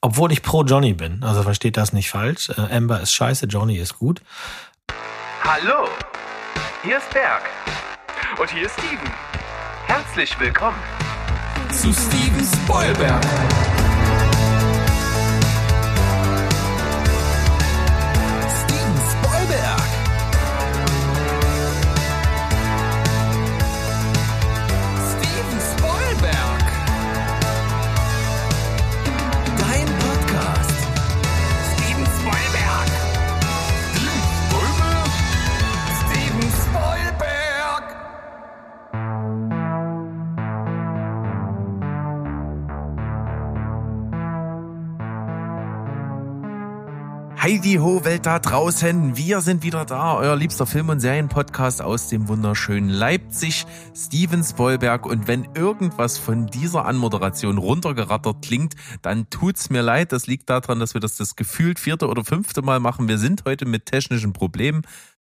Obwohl ich pro Johnny bin. Also versteht das nicht falsch. Äh, Amber ist scheiße, Johnny ist gut. Hallo, hier ist Berg. Und hier ist Steven. Herzlich willkommen zu Steven Spoilberg. Ho Welt da draußen, wir sind wieder da, euer liebster Film- und Serienpodcast aus dem wunderschönen Leipzig, Steven Spoilberg und wenn irgendwas von dieser Anmoderation runtergerattert klingt, dann tut's mir leid, das liegt daran, dass wir das das gefühlt vierte oder fünfte Mal machen. Wir sind heute mit technischen Problemen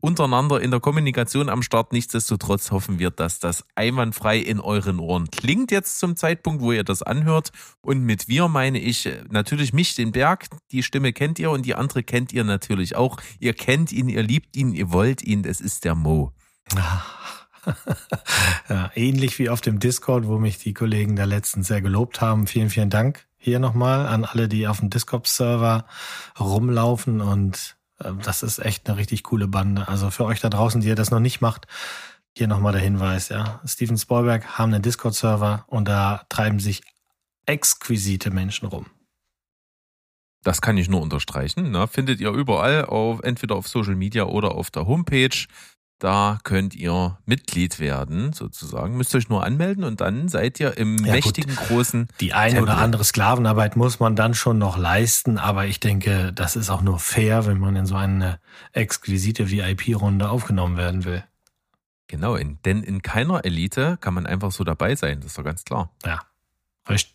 untereinander in der Kommunikation am Start. Nichtsdestotrotz hoffen wir, dass das einwandfrei in euren Ohren klingt jetzt zum Zeitpunkt, wo ihr das anhört. Und mit wir meine ich äh, natürlich mich, den Berg. Die Stimme kennt ihr und die andere kennt ihr natürlich auch. Ihr kennt ihn, ihr liebt ihn, ihr wollt ihn. Es ist der Mo. ja, ähnlich wie auf dem Discord, wo mich die Kollegen da letztens sehr gelobt haben. Vielen, vielen Dank hier nochmal an alle, die auf dem Discord-Server rumlaufen und das ist echt eine richtig coole Bande. Also für euch da draußen, die ihr das noch nicht macht, hier nochmal der Hinweis, ja. Steven Spielberg haben einen Discord-Server und da treiben sich exquisite Menschen rum. Das kann ich nur unterstreichen. Ne? Findet ihr überall, auf, entweder auf Social Media oder auf der Homepage. Da könnt ihr Mitglied werden, sozusagen. Müsst euch nur anmelden und dann seid ihr im Ja, mächtigen großen. Die eine Tempel. oder andere Sklavenarbeit muss man dann schon noch leisten, aber ich denke, das ist auch nur fair, wenn man in so eine exquisite VIP-Runde aufgenommen werden will. Genau, in, denn in keiner Elite kann man einfach so dabei sein, das ist doch ganz klar. Ja. Richtig.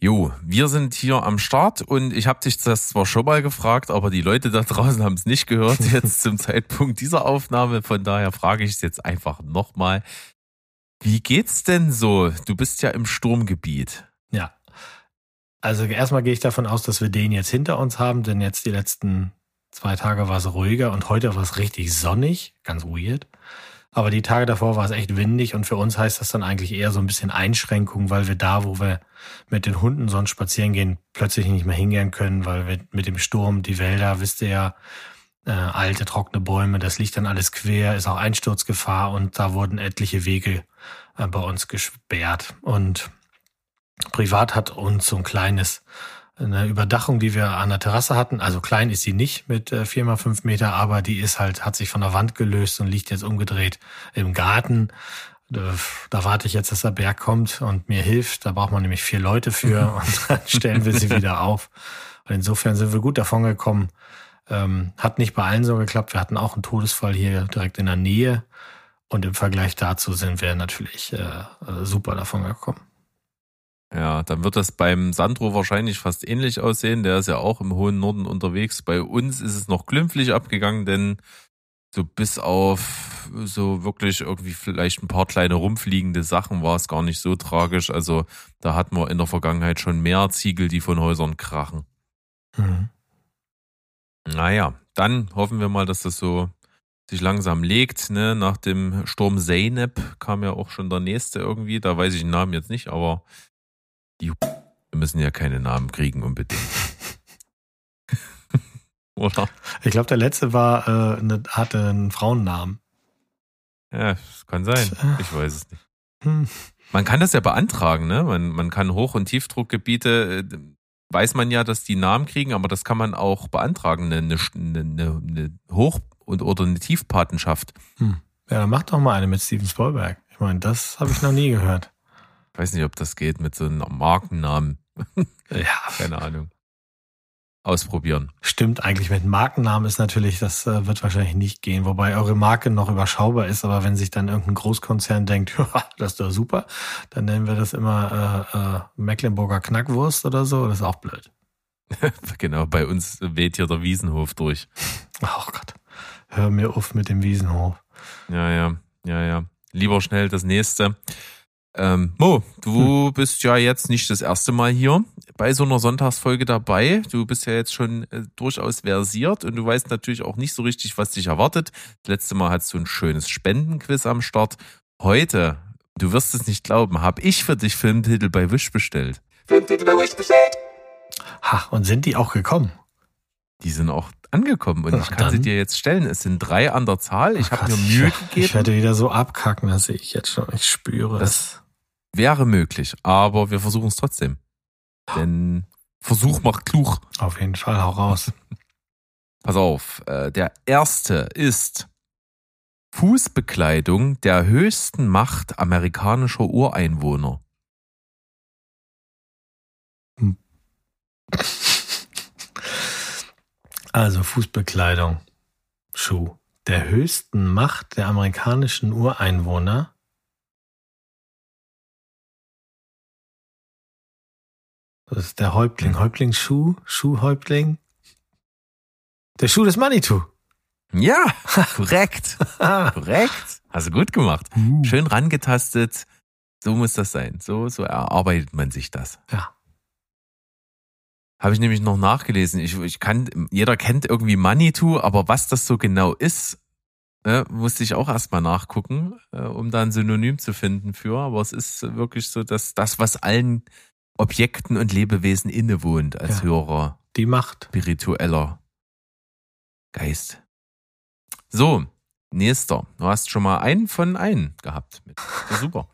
Jo, wir sind hier am Start und ich habe dich das zwar schon mal gefragt, aber die Leute da draußen haben es nicht gehört jetzt zum Zeitpunkt dieser Aufnahme. Von daher frage ich es jetzt einfach nochmal. Wie geht's denn so? Du bist ja im Sturmgebiet. Ja. Also erstmal gehe ich davon aus, dass wir den jetzt hinter uns haben, denn jetzt die letzten zwei Tage war es ruhiger und heute war es richtig sonnig, ganz weird. Aber die Tage davor war es echt windig und für uns heißt das dann eigentlich eher so ein bisschen Einschränkung, weil wir da, wo wir mit den Hunden sonst spazieren gehen, plötzlich nicht mehr hingehen können, weil wir mit dem Sturm die Wälder, wisst ihr ja, äh, alte trockene Bäume, das liegt dann alles quer, ist auch Einsturzgefahr und da wurden etliche Wege äh, bei uns gesperrt. Und privat hat uns so ein kleines eine Überdachung, die wir an der Terrasse hatten. Also klein ist sie nicht mit äh, vier mal fünf Meter, aber die ist halt, hat sich von der Wand gelöst und liegt jetzt umgedreht im Garten. Da, warte ich jetzt, dass der Berg kommt und mir hilft. Da braucht man nämlich vier Leute für und dann stellen wir sie wieder auf. Und insofern sind wir gut davon gekommen. Ähm, hat nicht bei allen so geklappt. Wir hatten auch einen Todesfall hier direkt in der Nähe. Und im Vergleich dazu sind wir natürlich äh, super davon gekommen. Ja, dann wird das beim Sandro wahrscheinlich fast ähnlich aussehen. Der ist ja auch im hohen Norden unterwegs. Bei uns ist es noch glimpflich abgegangen, denn so bis auf so wirklich irgendwie vielleicht ein paar kleine rumfliegende Sachen war es gar nicht so tragisch. Also da hatten wir in der Vergangenheit schon mehr Ziegel, die von Häusern krachen. Mhm. Naja, dann hoffen wir mal, dass das so sich langsam legt. Ne? Nach dem Sturm Zeynep kam ja auch schon der nächste irgendwie. Da weiß ich den Namen jetzt nicht, aber die wir müssen ja keine Namen kriegen unbedingt. Oder? Ich glaube, der letzte war, äh, ne, hatte einen Frauennamen. Ja, das kann sein. Ich weiß es nicht. Hm. Man kann das ja beantragen, ne? Man, man kann Hoch- und Tiefdruckgebiete, äh, weiß man ja, dass die Namen kriegen, aber das kann man auch beantragen, eine, eine, eine, eine Hoch- und oder eine Tiefpatenschaft. Hm. Ja, dann mach doch mal eine mit Steven Spielberg. Ich meine, das habe ich noch nie gehört. Ich weiß nicht, ob das geht mit so einem Markennamen. Ja, Keine Ahnung. Ausprobieren. stimmt eigentlich. Mit Markennamen ist natürlich, das äh, wird wahrscheinlich nicht gehen, wobei eure Marke noch überschaubar ist. Aber wenn sich dann irgendein Großkonzern denkt, "Ja, das ist doch super, dann nennen wir das immer äh, äh, Mecklenburger Knackwurst oder so. Das ist auch blöd. genau, bei uns weht hier der Wiesenhof durch. Oh Gott, hör mir auf mit dem Wiesenhof. Ja, ja, ja, ja. Lieber schnell das nächste. Ähm, Mo, du bist ja jetzt nicht das erste Mal hier bei so einer Sonntagsfolge dabei. Du bist ja jetzt schon äh, durchaus versiert und du weißt natürlich auch nicht so richtig, was dich erwartet. Das letzte Mal hattest du ein schönes Spendenquiz am Start. Heute, du wirst es nicht glauben, habe ich für dich Filmtitel bei Wish bestellt. Filmtitel bei Wish bestellt. Ha, und sind die auch gekommen? Die sind auch angekommen und Ja, ich kann sie dann. dir jetzt stellen. Es sind drei an der Zahl. Ich habe mir Mühe ich, Ich gegeben. werde wieder so abkacken, das sehe ich jetzt schon. Ich spüre Das- es. Wäre möglich, aber wir versuchen es trotzdem. Denn Versuch macht klug. Auf jeden Fall, hau raus. Pass auf, äh, der erste ist Fußbekleidung der höchsten Macht amerikanischer Ureinwohner. Also Fußbekleidung, Schuh. Der höchsten Macht der amerikanischen Ureinwohner. Das ist der Häuptling. Häuptlingsschuh? Schuhhäuptling? Der Schuh des Manitou. Ja, korrekt. Korrekt. Hast du gut gemacht. Schön rangetastet. So muss das sein. So, so erarbeitet man sich das. Ja. Habe ich nämlich noch nachgelesen. Ich, ich kann, jeder kennt irgendwie Manitou, aber was das so genau ist, äh, musste ich auch erstmal nachgucken, äh, um da ein Synonym zu finden für. Aber es ist wirklich so, dass das, was allen Objekten und Lebewesen innewohnt, als Ja. höherer, Die Macht. spiritueller Geist. So, nächster. Du hast schon mal einen von einen gehabt. Super.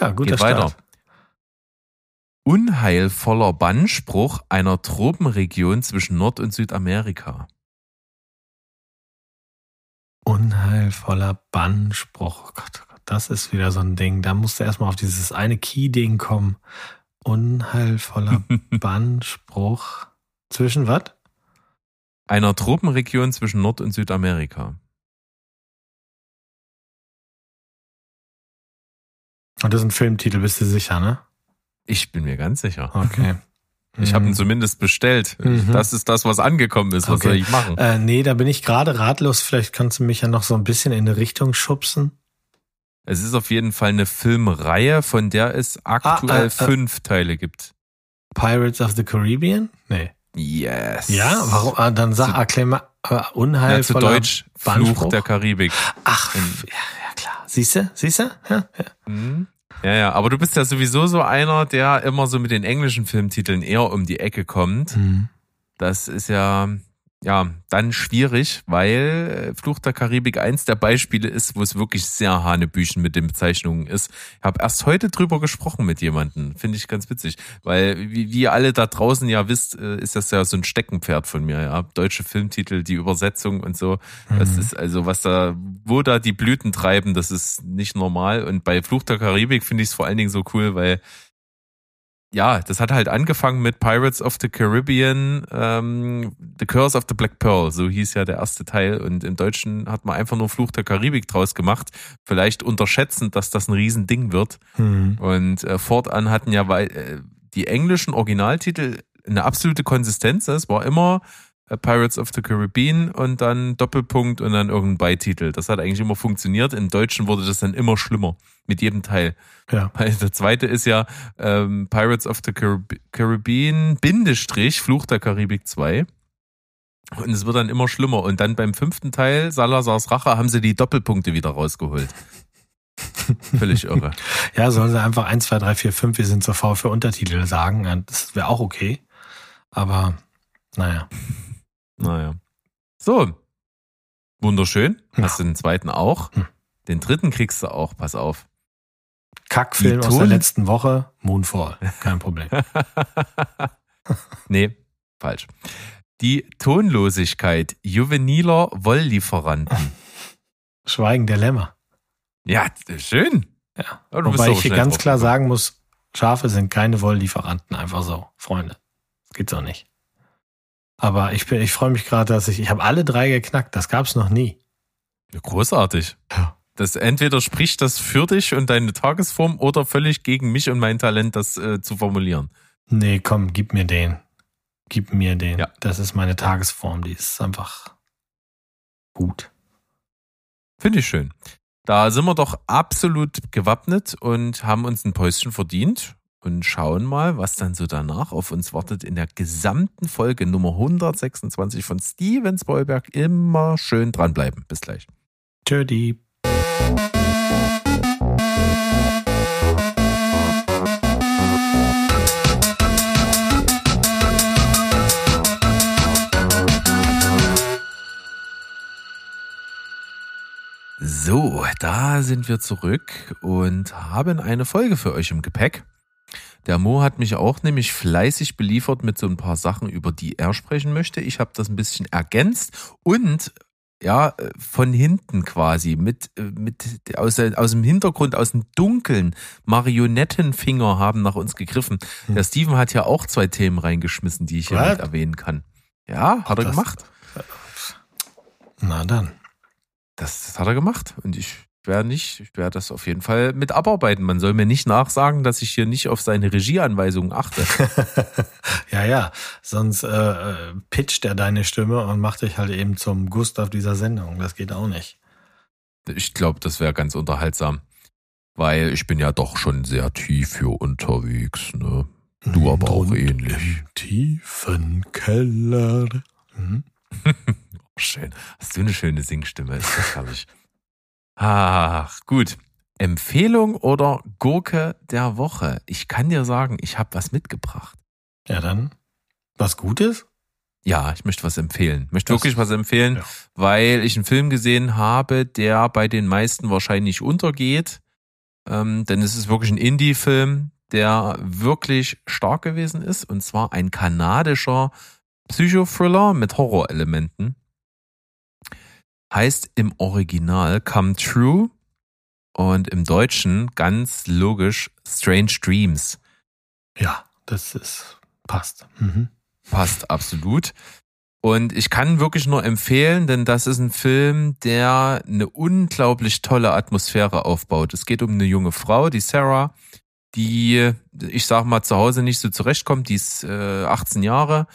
Ja, guter Geht weiter. Unheilvoller Bannspruch einer Tropenregion zwischen Nord- und Südamerika. Unheilvoller Bannspruch. Oh Gott, oh Gott, das ist wieder so ein Ding. Da musst du erstmal auf dieses eine Key-Ding kommen. Unheilvoller Bannspruch. Zwischen was? Einer Tropenregion zwischen Nord- und Südamerika. Und das ist ein Filmtitel, bist du sicher, ne? Ich bin mir ganz sicher. Okay. Ich habe ihn Mhm. zumindest bestellt. Mhm. Das ist das, was angekommen ist. Was Okay. soll ich machen? Äh, nee, da bin ich gerade ratlos. Vielleicht kannst du mich ja noch so ein bisschen in eine Richtung schubsen. Es ist auf jeden Fall eine Filmreihe, von der es aktuell Ah, äh, äh. fünf Teile gibt. Pirates of the Caribbean? Nee. Yes. Ja, warum? Ah, dann sag, erklär mal, äh, Ja, zu Deutsch Fluch Bannspruch? der Karibik. Ach, ja, ja klar. Siehst du? Siehst du? Ja, ja. Mhm. Ja, ja, aber du bist ja sowieso so einer, der immer so mit den englischen Filmtiteln eher um die Ecke kommt. Mhm. Das ist ja, ja, dann schwierig, weil äh, Fluch der Karibik eins der Beispiele ist, wo es wirklich sehr hanebüchen mit den Bezeichnungen ist. Ich habe erst heute drüber gesprochen mit jemandem. Finde ich ganz witzig. Weil, wie, wie ihr alle da draußen ja wisst, äh, ist das ja so ein Steckenpferd von mir, ja. Deutsche Filmtitel, die Übersetzung und so. Das Mhm. ist also, was da, wo da die Blüten treiben, das ist nicht normal. Und bei Fluch der Karibik finde ich es vor allen Dingen so cool, weil ja, das hat halt angefangen mit Pirates of the Caribbean, ähm, The Curse of the Black Pearl, so hieß ja der erste Teil. Und im Deutschen hat man einfach nur Fluch der Karibik draus gemacht. Vielleicht unterschätzend, dass das ein Riesending wird. Mhm. Und äh, fortan hatten ja wei- äh, die englischen Originaltitel eine absolute Konsistenz. Es war immer Pirates of the Caribbean und dann Doppelpunkt und dann irgendein Beititel. Das hat eigentlich immer funktioniert. Im Deutschen wurde das dann immer schlimmer mit jedem Teil. Ja. Weil der zweite ist ja ähm, Pirates of the Carib Caribbean, Bindestrich, Fluch der Karibik 2. Und es wird dann immer schlimmer. Und dann beim fünften Teil, Salazars Rache, haben sie die Doppelpunkte wieder rausgeholt. Völlig irre. Ja, sollen sie einfach 1, 2, 3, 4, 5, wir sind so faul für Untertitel sagen. Das wäre auch okay. Aber, naja. Naja. So. Wunderschön. Hast du den zweiten auch? Hm. Den dritten kriegst du auch, pass auf. Kackfilm aus der letzten Woche, Moonfall. Kein Problem. nee, falsch. Die Tonlosigkeit juveniler Wolllieferanten. Schweigen der Lämmer. Ja, schön. Ja. Du Wobei ich hier ganz klar sagen muss, Schafe sind keine Wolllieferanten, einfach so, Freunde. Das geht so nicht. Aber ich bin, ich freue mich gerade, dass ich, ich habe alle drei geknackt. Das gab's noch nie. Großartig. Ja. Das entweder spricht das für dich und deine Tagesform oder völlig gegen mich und mein Talent, das äh, zu formulieren. Nee, komm, gib mir den. Gib mir den. Ja. Das ist meine Tagesform. Die ist einfach gut. Finde ich schön. Da sind wir doch absolut gewappnet und haben uns ein Päuschen verdient und schauen mal, was dann so danach auf uns wartet in der gesamten Folge Nummer 126 von Steven Spoilberg. Immer schön dranbleiben. Bis gleich. Tschödi. So, da sind wir zurück und haben eine Folge für euch im Gepäck. Der Mo hat mich auch nämlich fleißig beliefert mit so ein paar Sachen, über die er sprechen möchte. Ich habe das ein bisschen ergänzt und ja, von hinten quasi, mit, mit aus, aus dem Hintergrund, aus dem Dunkeln, Marionettenfinger haben nach uns gegriffen. Hm. Der Steven hat ja auch zwei Themen reingeschmissen, die ich hier mit erwähnen kann. Ja, hat er Das- gemacht. Na dann. Das, das hat er gemacht. Und ich werde nicht, ich werde das auf jeden Fall mit abarbeiten. Man soll mir nicht nachsagen, dass ich hier nicht auf seine Regieanweisungen achte. ja, ja. Sonst äh, äh, pitcht er deine Stimme und macht dich halt eben zum Gustav dieser Sendung. Das geht auch nicht. Ich glaube, das wäre ganz unterhaltsam. Weil ich bin ja doch schon sehr tief hier unterwegs, ne? Du aber auch Und ähnlich. Im tiefen Keller. Mhm. Schön. Hast du eine schöne Singstimme, ist das herrlich. Ach, gut. Empfehlung oder Gurke der Woche? Ich kann dir sagen, ich habe was mitgebracht. Ja, dann. Was Gutes? Ja, ich möchte was empfehlen. Möchte Das- wirklich was empfehlen, ja. weil ich einen Film gesehen habe, der bei den meisten wahrscheinlich untergeht. Ähm, denn es ist wirklich ein Indie-Film, der wirklich stark gewesen ist. Und zwar ein kanadischer Psychothriller mit Horrorelementen. Heißt im Original Come True und im Deutschen ganz logisch Strange Dreams. Ja, das ist. Passt. Mhm. Passt absolut. Und ich kann wirklich nur empfehlen, denn das ist ein Film, der eine unglaublich tolle Atmosphäre aufbaut. Es geht um eine junge Frau, die Sarah, die, ich sag mal, zu Hause nicht so zurechtkommt. Die ist äh, 18 Jahre.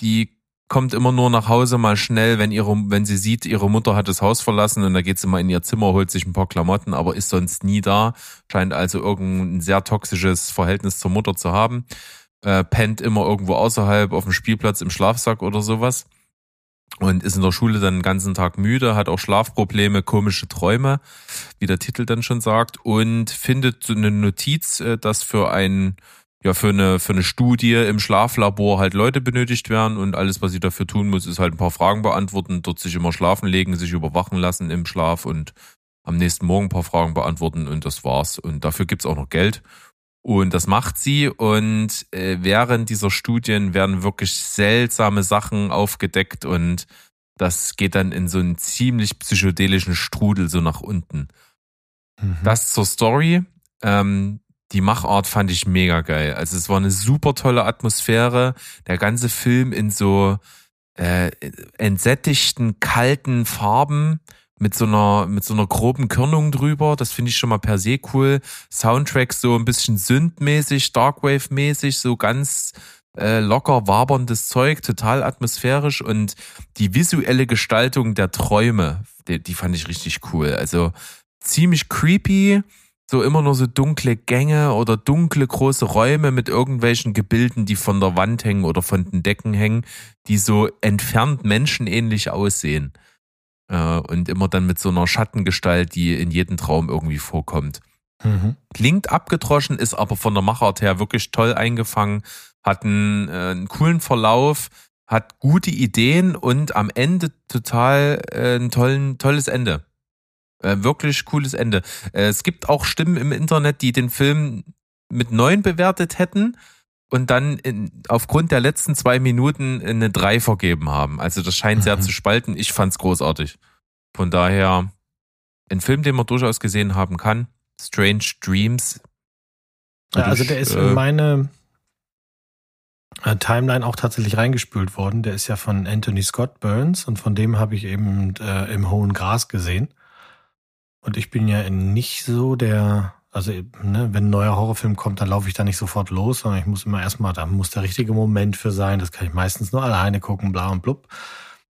Die kommt immer nur nach Hause mal schnell, wenn ihre, wenn sie sieht, ihre Mutter hat das Haus verlassen und da geht sie mal in ihr Zimmer, holt sich ein paar Klamotten, aber ist sonst nie da. Scheint also irgendein sehr toxisches Verhältnis zur Mutter zu haben äh, pennt immer irgendwo außerhalb auf dem Spielplatz im Schlafsack oder sowas und ist in der Schule dann den ganzen Tag müde, hat auch Schlafprobleme, komische Träume, wie der Titel dann schon sagt und findet so eine Notiz, äh, dass für ein ja für eine für eine Studie im Schlaflabor halt Leute benötigt werden und alles was sie dafür tun muss ist halt ein paar Fragen beantworten, dort sich immer schlafen legen, sich überwachen lassen im Schlaf und am nächsten Morgen ein paar Fragen beantworten und das war's und dafür gibt's auch noch Geld und das macht sie. Und äh, während dieser Studien werden wirklich seltsame Sachen aufgedeckt und das geht dann in so einen ziemlich psychedelischen Strudel so nach unten. Mhm. Das zur Story. Ähm, die Machart fand ich mega geil. Also es war eine super tolle Atmosphäre. Der ganze Film in so äh, entsättigten, kalten Farben mit so einer mit so einer groben Körnung drüber. Das finde ich schon mal per se cool. Soundtrack so ein bisschen Synth-mäßig, Darkwave-mäßig, so ganz äh, locker waberndes Zeug, total atmosphärisch und die visuelle Gestaltung der Träume, die, die fand ich richtig cool. Also ziemlich creepy, so immer nur so dunkle Gänge oder dunkle große Räume mit irgendwelchen Gebilden, die von der Wand hängen oder von den Decken hängen, die so entfernt menschenähnlich aussehen. Äh, und immer dann mit so einer Schattengestalt, die in jedem Traum irgendwie vorkommt. Mhm. Klingt abgedroschen, ist aber von der Machart her wirklich toll eingefangen, hat einen, äh, einen coolen Verlauf, hat gute Ideen und am Ende total äh, ein tollen, tolles Ende. Äh, wirklich cooles Ende. Äh, es gibt auch Stimmen im Internet, die den Film mit neun bewertet hätten und dann in, aufgrund der letzten zwei Minuten eine drei vergeben haben. Also das scheint sehr Mhm. zu spalten. Ich fand's großartig. Von daher ein Film, den man durchaus gesehen haben kann. Strange Dreams. Ja, also der ist in meine äh, Timeline auch tatsächlich reingespült worden. Der ist ja von Anthony Scott Burns und von dem habe ich eben äh, im hohen Gras gesehen. Und ich bin ja nicht so der, also ne, wenn ein neuer Horrorfilm kommt, dann laufe ich da nicht sofort los, sondern ich muss immer erstmal, da muss der richtige Moment für sein. Das kann ich meistens nur alleine gucken, bla und blub.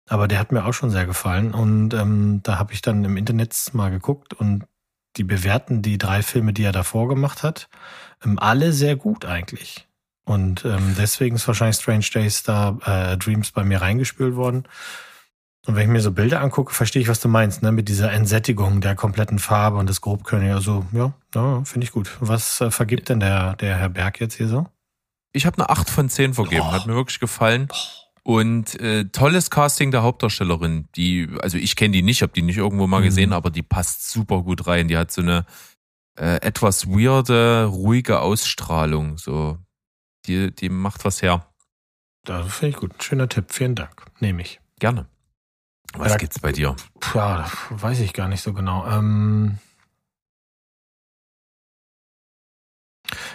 Aber der hat mir auch schon sehr gefallen und ähm, da habe ich dann im Internet mal geguckt und die bewerten die drei Filme, die er davor gemacht hat, ähm, alle sehr gut eigentlich. Und ähm, deswegen ist wahrscheinlich Strange Days da äh, Dreams bei mir reingespült worden. Und wenn ich mir so Bilder angucke, verstehe ich, was du meinst, ne? Mit dieser Entsättigung der kompletten Farbe und des Grobkönig. Also, ja, ja finde ich gut. Was äh, vergibt denn der, der Herr Berg jetzt hier so? Ich habe eine 8 von 10 vergeben, hat mir wirklich gefallen. Und äh, tolles Casting der Hauptdarstellerin. Die, also ich kenne die nicht, habe die nicht irgendwo mal Mhm. gesehen, aber die passt super gut rein. Die hat so eine äh, etwas weirde, ruhige Ausstrahlung. So, die, die macht was her. Da finde ich gut. Schöner Tipp. Vielen Dank. Nehme ich. Gerne. Was Ja, gibt's bei dir? Ja, weiß ich gar nicht so genau. Ähm,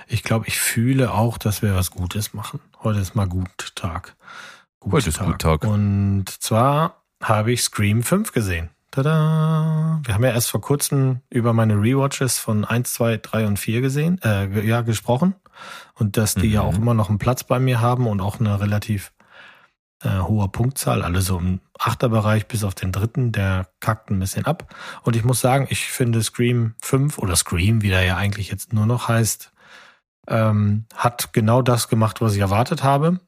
ich glaube, ich fühle auch, dass wir was Gutes machen. Heute ist mal gut Tag. Gut Heute ist gut Tag. Und zwar habe ich Scream 5 gesehen. Tada! Wir haben ja erst vor kurzem über meine Rewatches von 1, 2, 3 und 4 gesehen, äh, ja, gesprochen. Und dass die Mhm. ja auch immer noch einen Platz bei mir haben und auch eine relativ äh, hohe Punktzahl, alle so im Achterbereich bis auf den dritten, der kackt ein bisschen ab. Und ich muss sagen, ich finde Scream 5 oder Scream, wie der ja eigentlich jetzt nur noch heißt, ähm, hat genau das gemacht, was ich erwartet habe.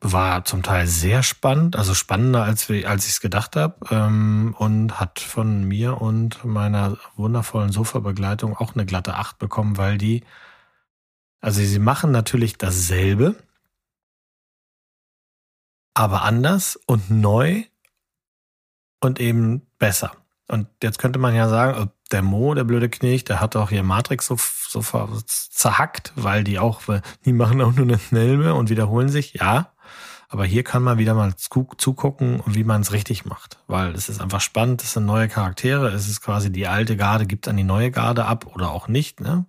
War zum Teil sehr spannend, also spannender als, als ich es gedacht habe. Ähm, und hat von mir und meiner wundervollen Sofa-Begleitung auch eine glatte 8 bekommen, weil die, also sie machen natürlich dasselbe, aber anders und neu und eben besser. Und jetzt könnte man ja sagen, äh, der Mo, der blöde Knirch, der hat auch hier Matrix so, so zerhackt, weil die auch, die machen auch nur eine Snelme und wiederholen sich, ja. Aber hier kann man wieder mal zu- zugucken, wie man es richtig macht. Weil es ist einfach spannend, es sind neue Charaktere, es ist quasi die alte Garde, gibt an die neue Garde ab oder auch nicht. Ne?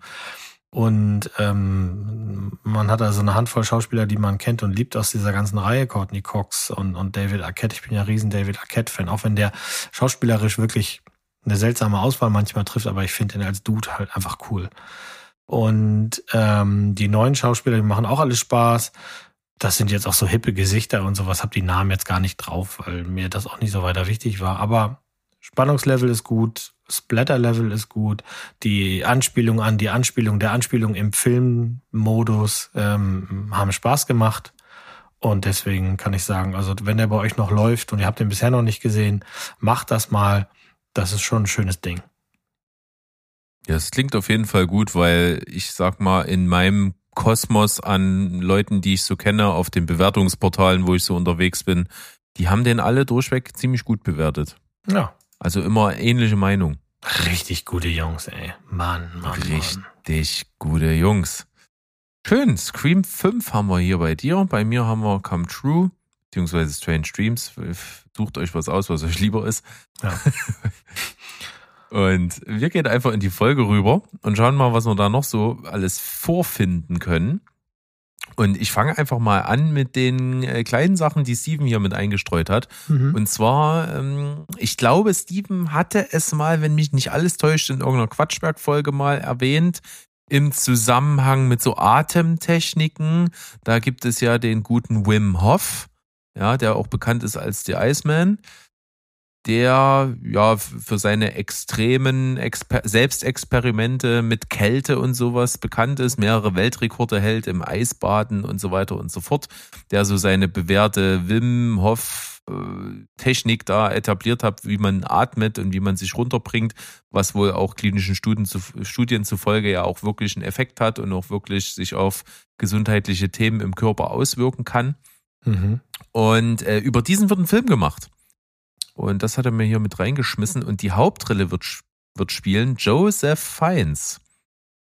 Und ähm, man hat also eine Handvoll Schauspieler, die man kennt und liebt aus dieser ganzen Reihe, Courtney Cox und, und David Arquette. Ich bin ja riesen David Arquette-Fan, auch wenn der schauspielerisch wirklich eine seltsame Auswahl manchmal trifft, aber ich finde ihn als Dude halt einfach cool. Und ähm, die neuen Schauspieler, die machen auch alles Spaß. Das sind jetzt auch so hippe Gesichter und sowas. Hab die Namen jetzt gar nicht drauf, weil mir das auch nicht so weiter wichtig war. Aber Spannungslevel ist gut, Splatter-Level ist gut, die Anspielung an die Anspielung der Anspielung im Filmmodus ähm, haben Spaß gemacht. Und deswegen kann ich sagen, also wenn der bei euch noch läuft und ihr habt den bisher noch nicht gesehen, macht das mal. Das ist schon ein schönes Ding. Ja, es klingt auf jeden Fall gut, weil ich sag mal, in meinem Kosmos an Leuten, die ich so kenne, auf den Bewertungsportalen, wo ich so unterwegs bin, die haben den alle durchweg ziemlich gut bewertet. Ja, Also immer ähnliche Meinung. richtig gute Jungs, ey. Mann, Mann, Mann. Richtig gute Jungs. Schön, Scream 5 haben wir hier bei dir. Bei mir haben wir Come True, beziehungsweise Strange Dreams. Sucht euch was aus, was euch lieber ist. Ja. Und wir gehen einfach in die Folge rüber und schauen mal, was wir da noch so alles vorfinden können. Und ich fange einfach mal an mit den äh, kleinen Sachen, die Steven hier mit eingestreut hat. Mhm. Und zwar, ähm, ich glaube, Steven hatte es mal, wenn mich nicht alles täuscht, in irgendeiner Quatschberg-Folge mal erwähnt, im Zusammenhang mit so Atemtechniken. Da gibt es ja den guten Wim Hof, ja, der auch bekannt ist als der Iceman, der ja für seine extremen Exper Selbstexperimente mit Kälte und sowas bekannt ist, mehrere Weltrekorde hält im Eisbaden und so weiter und so fort, der so seine bewährte Wim Hof äh, Technik da etabliert hat, wie man atmet und wie man sich runterbringt, was wohl auch klinischen Studien, zu, Studien zufolge ja auch wirklich einen Effekt hat und auch wirklich sich auf gesundheitliche Themen im Körper auswirken kann. Mhm. Und äh, über diesen wird ein Film gemacht. Und das hat er mir hier mit reingeschmissen. Und die Hauptrolle wird, wird spielen Joseph Fiennes.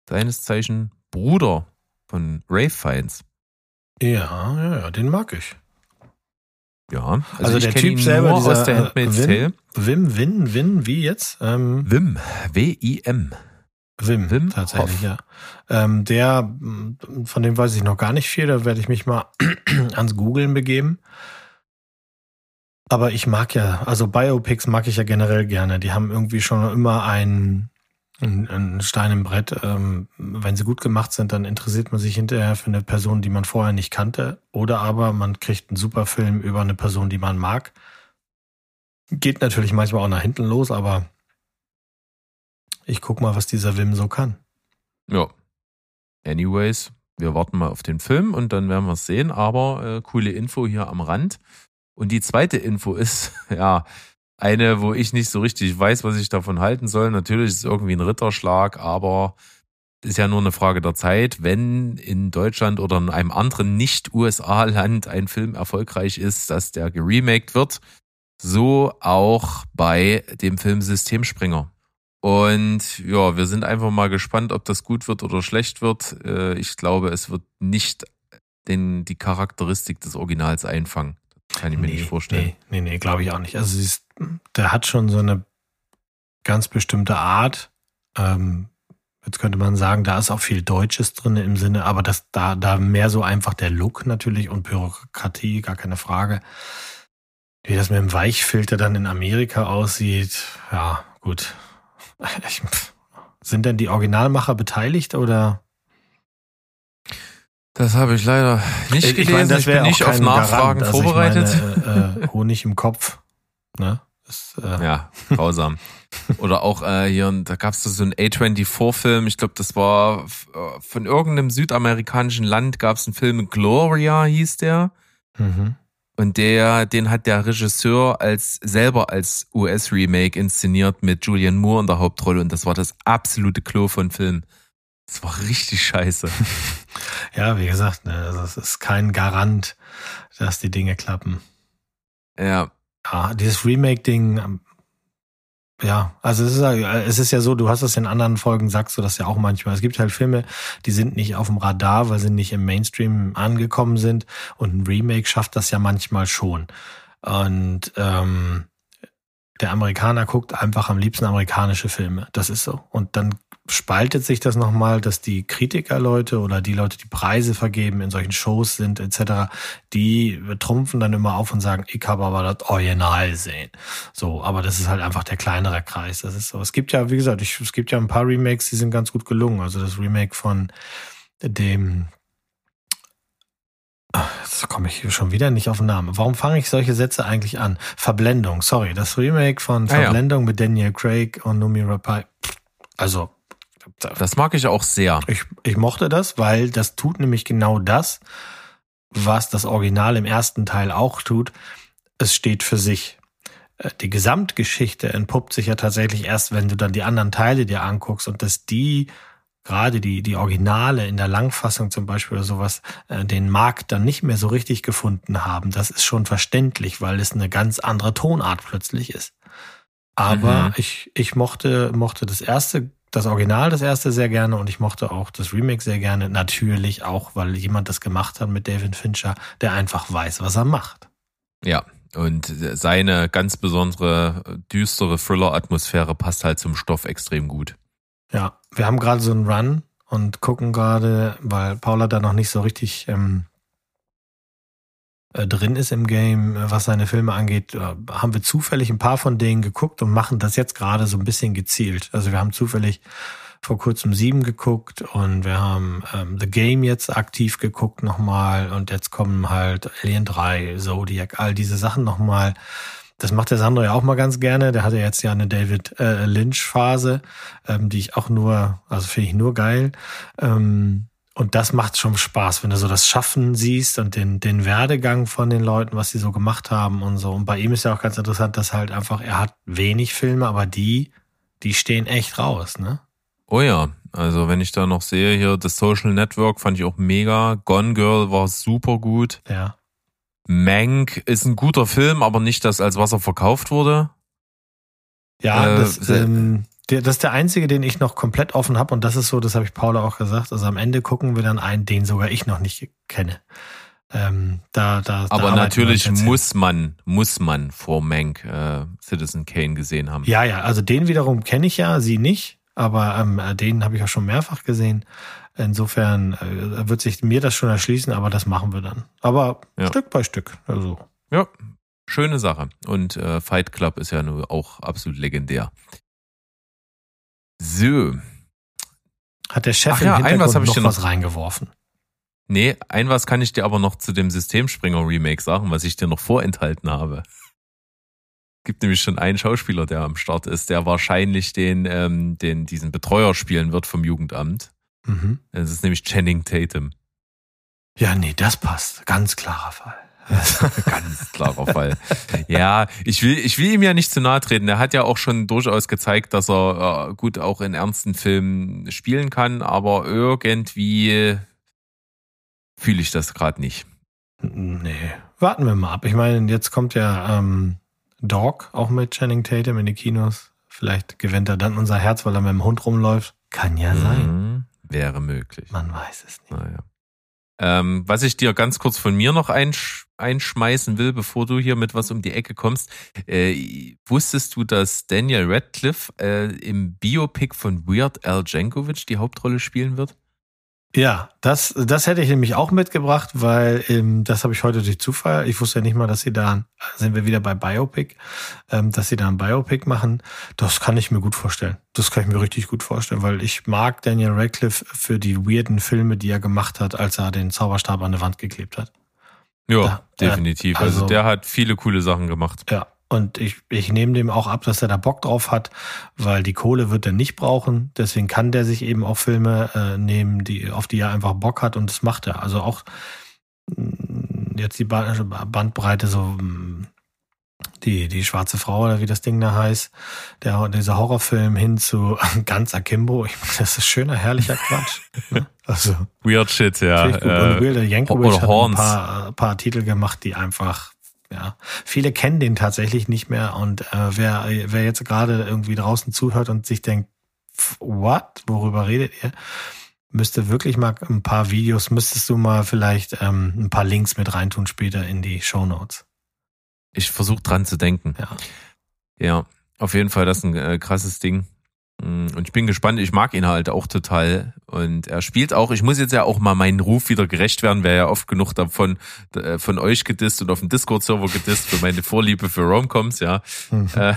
Seines Zeichen Bruder von Ray Fiennes. Ja, ja, ja, den mag ich. Ja, also, Also ich der Typ ihn selber, nur dieser, aus der äh, Handmaid's Wim? Tale. Wim, Win, Win, wie jetzt? Ähm, Wim, W-I-M. Wim, Wim tatsächlich, Hof. ja. Ähm, der, mh, von dem weiß ich noch gar nicht viel, da werde ich mich mal ans Googlen begeben. Aber ich mag ja, also Biopics mag ich ja generell gerne. Die haben irgendwie schon immer einen, einen, Stein im Brett. Ähm, wenn sie gut gemacht sind, dann interessiert man sich hinterher für eine Person, die man vorher nicht kannte. Oder aber man kriegt einen super Film über eine Person, die man mag. Geht natürlich manchmal auch nach hinten los, aber ich guck mal, was dieser Wim so kann. Ja. Anyways, wir warten mal auf den Film und dann werden wir es sehen. Aber äh, coole Info hier am Rand. Und die zweite Info ist, ja, eine, wo ich nicht so richtig weiß, was ich davon halten soll. Natürlich ist es irgendwie ein Ritterschlag, aber ist ja nur eine Frage der Zeit, wenn in Deutschland oder in einem anderen Nicht-USA-Land ein Film erfolgreich ist, dass der geremaked wird. So auch bei dem Film Systemspringer. Und ja, wir sind einfach mal gespannt, ob das gut wird oder schlecht wird. Äh, Ich glaube, es wird nicht den, die Charakteristik des Originals einfangen. Kann ich mir nicht vorstellen. Nee, nee, nee glaube ich auch nicht. Also sie ist, der hat schon so eine ganz bestimmte Art. Ähm, jetzt könnte man sagen, da ist auch viel Deutsches drin im Sinne, aber das da, da mehr so einfach der Look natürlich und Bürokratie, gar keine Frage. Wie das mit dem Weichfilter dann in Amerika aussieht, ja, gut. Ich, sind denn die Originalmacher beteiligt oder? Das habe ich leider nicht Ich gelesen. meine, das ich bin nicht auf Nachfragen Garant. Also vorbereitet. Ich meine, äh, äh, Honig im Kopf. Ne? Das, äh, Ja, grausam. Oder auch äh, hier, da gab es so einen A24-Film, ich glaube, das war äh, von irgendeinem südamerikanischen Land, gab es einen Film, Gloria hieß der. Mhm. Und der, den hat der Regisseur als selber als US-Remake inszeniert mit Julian Moore in der Hauptrolle und das war das absolute Klo von Film. Das war richtig scheiße. Ja, wie gesagt, ne, also es ist kein Garant, dass die Dinge klappen. Ja, Ja, dieses Remake-Ding, ähm, ja, also es ist, ja- es ist ja so, du hast das in anderen Folgen, sagst du das ja auch manchmal. Es gibt halt Filme, die sind nicht auf dem Radar, weil sie nicht im Mainstream angekommen sind. Und ein Remake schafft das ja manchmal schon. Und ähm, der Amerikaner guckt einfach am liebsten amerikanische Filme. Das ist so. Und dann spaltet sich das nochmal, dass die Kritikerleute oder die Leute, die Preise vergeben in solchen Shows sind etc., die trumpfen dann immer auf und sagen, ich habe aber das Original sehen. So, aber das ist halt einfach der kleinere Kreis. Das ist so. Es gibt ja, wie gesagt, ich, es gibt ja ein paar Remakes, die sind ganz gut gelungen. Also das Remake von dem Jetzt komme ich hier schon wieder nicht auf den Namen. Warum fange ich solche Sätze eigentlich an? Verblendung, sorry. Das Remake von Ah ja. Verblendung mit Daniel Craig und Numi Rapai. Also, das mag ich auch sehr. ich, ich mochte das, weil das tut nämlich genau das, was das Original im ersten Teil auch tut. Es steht für sich. Äh, Die Gesamtgeschichte entpuppt sich ja tatsächlich erst, wenn du dann die anderen Teile dir anguckst und dass die, gerade die, die Originale in der Langfassung zum Beispiel oder sowas, äh, den Markt dann nicht mehr so richtig gefunden haben. Das ist schon verständlich, weil es eine ganz andere Tonart plötzlich ist. Aber Mhm. ich, ich mochte, mochte das erste, das Original, das erste sehr gerne und ich mochte auch das Remake sehr gerne. Natürlich auch, weil jemand das gemacht hat mit David Fincher, der einfach weiß, was er macht. Ja. Und seine ganz besondere düstere Thriller-Atmosphäre passt halt zum Stoff extrem gut. Ja, wir haben gerade so einen Run und gucken gerade, weil Paula da noch nicht so richtig ähm, äh, drin ist im Game, äh, was seine Filme angeht, äh, haben wir zufällig ein paar von denen geguckt und machen das jetzt gerade so ein bisschen gezielt. Also wir haben zufällig vor kurzem sieben geguckt und wir haben ähm, The Game jetzt aktiv geguckt nochmal und jetzt kommen halt Alien 3, Zodiac, all diese Sachen nochmal. Das macht der Sandro ja auch mal ganz gerne. Der hatte jetzt ja eine David äh, Lynch-Phase, ähm, die ich auch nur, also finde ich nur geil. Ähm, und das macht schon Spaß, wenn du so das Schaffen siehst und den, den Werdegang von den Leuten, was sie so gemacht haben und so. Und bei ihm ist ja auch ganz interessant, dass halt einfach, er hat wenig Filme, aber die, die stehen echt raus, ne? Oh ja, also wenn ich da noch sehe, hier das Social Network fand ich auch mega. Gone Girl war super gut. Ja. Mank ist ein guter Film, aber nicht das, als was er verkauft wurde. Ja, Äh, das, ähm, der, das ist der einzige, den ich noch komplett offen habe. Und das ist so, das habe ich Paula auch gesagt. Also am Ende gucken wir dann einen, den sogar ich noch nicht kenne. Ähm, da, da, da Aber wir natürlich muss man, muss man vor Mank äh, Citizen Kane gesehen haben. Ja, ja, also den wiederum kenne ich ja, sie nicht, aber ähm, den habe ich auch schon mehrfach gesehen. Insofern äh, wird sich mir das schon erschließen, aber das machen wir dann. Aber Ja. Stück bei Stück. Also Ja, schöne Sache. Und äh, Fight Club ist ja nur auch absolut legendär. So. hat der Chef Ach ja, ein was hab ich dir noch- was reingeworfen. Nee, ein was kann ich dir aber noch zu dem Systemspringer Remake sagen, was ich dir noch vorenthalten habe. gibt nämlich schon einen Schauspieler, der am Start ist, der wahrscheinlich den, ähm, den diesen Betreuer spielen wird vom Jugendamt. Mhm. Das ist nämlich Channing Tatum. Ja, nee, das passt. Ganz klarer Fall. Ganz klarer Fall. Ja, ich will, ich will ihm ja nicht zu nahe treten. Er hat ja auch schon durchaus gezeigt, dass er äh, gut auch in ernsten Filmen spielen kann, aber irgendwie fühle ich das gerade nicht. Nee, warten wir mal ab. Ich meine, jetzt kommt ja ähm, Dog auch mit Channing Tatum in die Kinos. Vielleicht gewinnt er dann unser Herz, weil er mit dem Hund rumläuft. Kann ja sein. Mhm, wäre möglich. Man weiß es nicht. Naja. Ähm, was ich dir ganz kurz von mir noch einsch einschmeißen will, bevor du hier mit was um die Ecke kommst. Äh, wusstest du, dass Daniel Radcliffe äh, im Biopic von Weird Al Jankovic die Hauptrolle spielen wird? Ja, das, das hätte ich nämlich auch mitgebracht, weil ähm, das habe ich heute durch Zufall. Ich wusste ja nicht mal, dass sie da, sind wir wieder bei Biopic, ähm, dass sie da ein Biopic machen. Das kann ich mir gut vorstellen. Das kann ich mir richtig gut vorstellen, weil ich mag Daniel Radcliffe für die weirden Filme, die er gemacht hat, als er den Zauberstab an der Wand geklebt hat. Ja, Ja, definitiv. äh, also, also- der hat viele coole Sachen gemacht. Ja, und ich, ich nehme dem auch ab, dass er da Bock drauf hat, weil die Kohle wird er nicht brauchen. Deswegen kann der sich eben auch Filme äh, nehmen, die, auf die er einfach Bock hat und das macht er. Also auch mh, jetzt die Ba- Bandbreite, so mh, die, die schwarze Frau oder wie das Ding da heißt, der, dieser Horrorfilm hin zu ganz Akimbo. Ich, meine, das ist schöner, herrlicher Quatsch. ne? Also Weird Shit, ja. Und Äh, Wilder Jankovic oder hat ein paar, paar Titel gemacht, die einfach, ja, viele kennen den tatsächlich nicht mehr. Und äh, wer, wer jetzt gerade irgendwie draußen zuhört und sich denkt, what, worüber redet ihr? Müsste wirklich mal ein paar Videos, müsstest du mal vielleicht ähm, ein paar Links mit reintun später in die Show Notes. ich versuche dran zu denken. Ja. Ja, auf jeden Fall, das ist ein äh, krasses Ding. Mm, Und ich bin gespannt, ich mag ihn halt auch total. Und er spielt auch, ich muss jetzt ja auch mal meinen Ruf wieder gerecht werden, wer ja oft genug davon äh, von euch gedisst und auf dem Discord-Server gedisst für meine Vorliebe für Romcoms, ja. Mhm. Äh,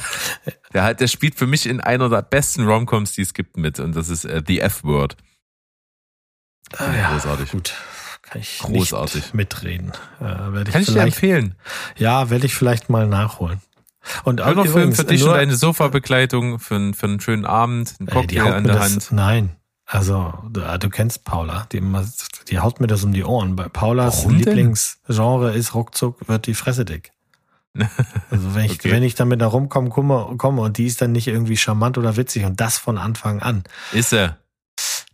der, hat, der spielt für mich in einer der besten Romcoms, die es gibt, mit. Und das ist äh, The F-Word. Ah, Großartig. Gut. Kann ich Großartig. nicht mitreden. Äh, werde Kann ich ich dir empfehlen. ja, werde ich vielleicht mal nachholen. Und auch Film übrigens, für dich und nur- deine Sofabegleitung, für, einen- für einen schönen Abend, einen Ey, Cocktail an der das, Hand. Nein. Also, du, du kennst Paula. Die, die haut mir das um die Ohren. Bei Paulas Warum denn? Lieblingsgenre ist ruckzuck wird die Fresse dick. Also wenn ich, Okay. wenn ich damit da rumkomme komme, komme und die ist dann nicht irgendwie charmant oder witzig und das von Anfang an, Ist er.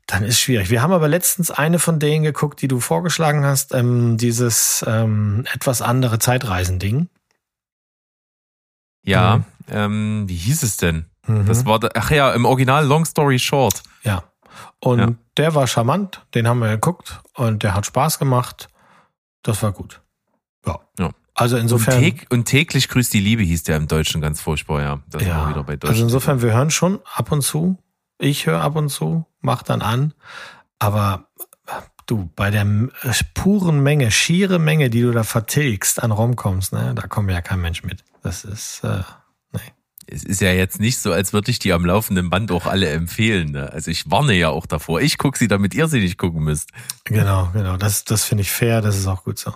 dann ist schwierig. Wir haben aber letztens eine von denen geguckt, die du vorgeschlagen hast, ähm, dieses ähm, etwas andere Zeitreisen-Ding. Ja, Mhm. ähm, wie hieß es denn? Mhm. Das war, ach ja, im Original Long Story Short. Ja. Und Ja. der war charmant, den haben wir geguckt und der hat Spaß gemacht. Das war gut. Ja. Ja. Also Und, insofern. täg, und täglich grüßt die Liebe hieß der im Deutschen ganz furchtbar, ja. Das ja. war wieder bei Deutschen. also insofern, wir hören schon ab und zu. Ich höre ab und zu, mach dann an. Aber du, bei der äh, puren Menge, schiere Menge, die du da vertilgst an Romcoms, ne, da kommt ja kein Mensch mit. Das ist, äh, nee. es ist ja jetzt nicht so, als würde ich die am laufenden Band auch alle empfehlen. Ne? Also ich warne ja auch davor. Ich gucke sie, damit ihr sie nicht gucken müsst. Genau, genau. Das, das finde ich fair, das ist auch gut so.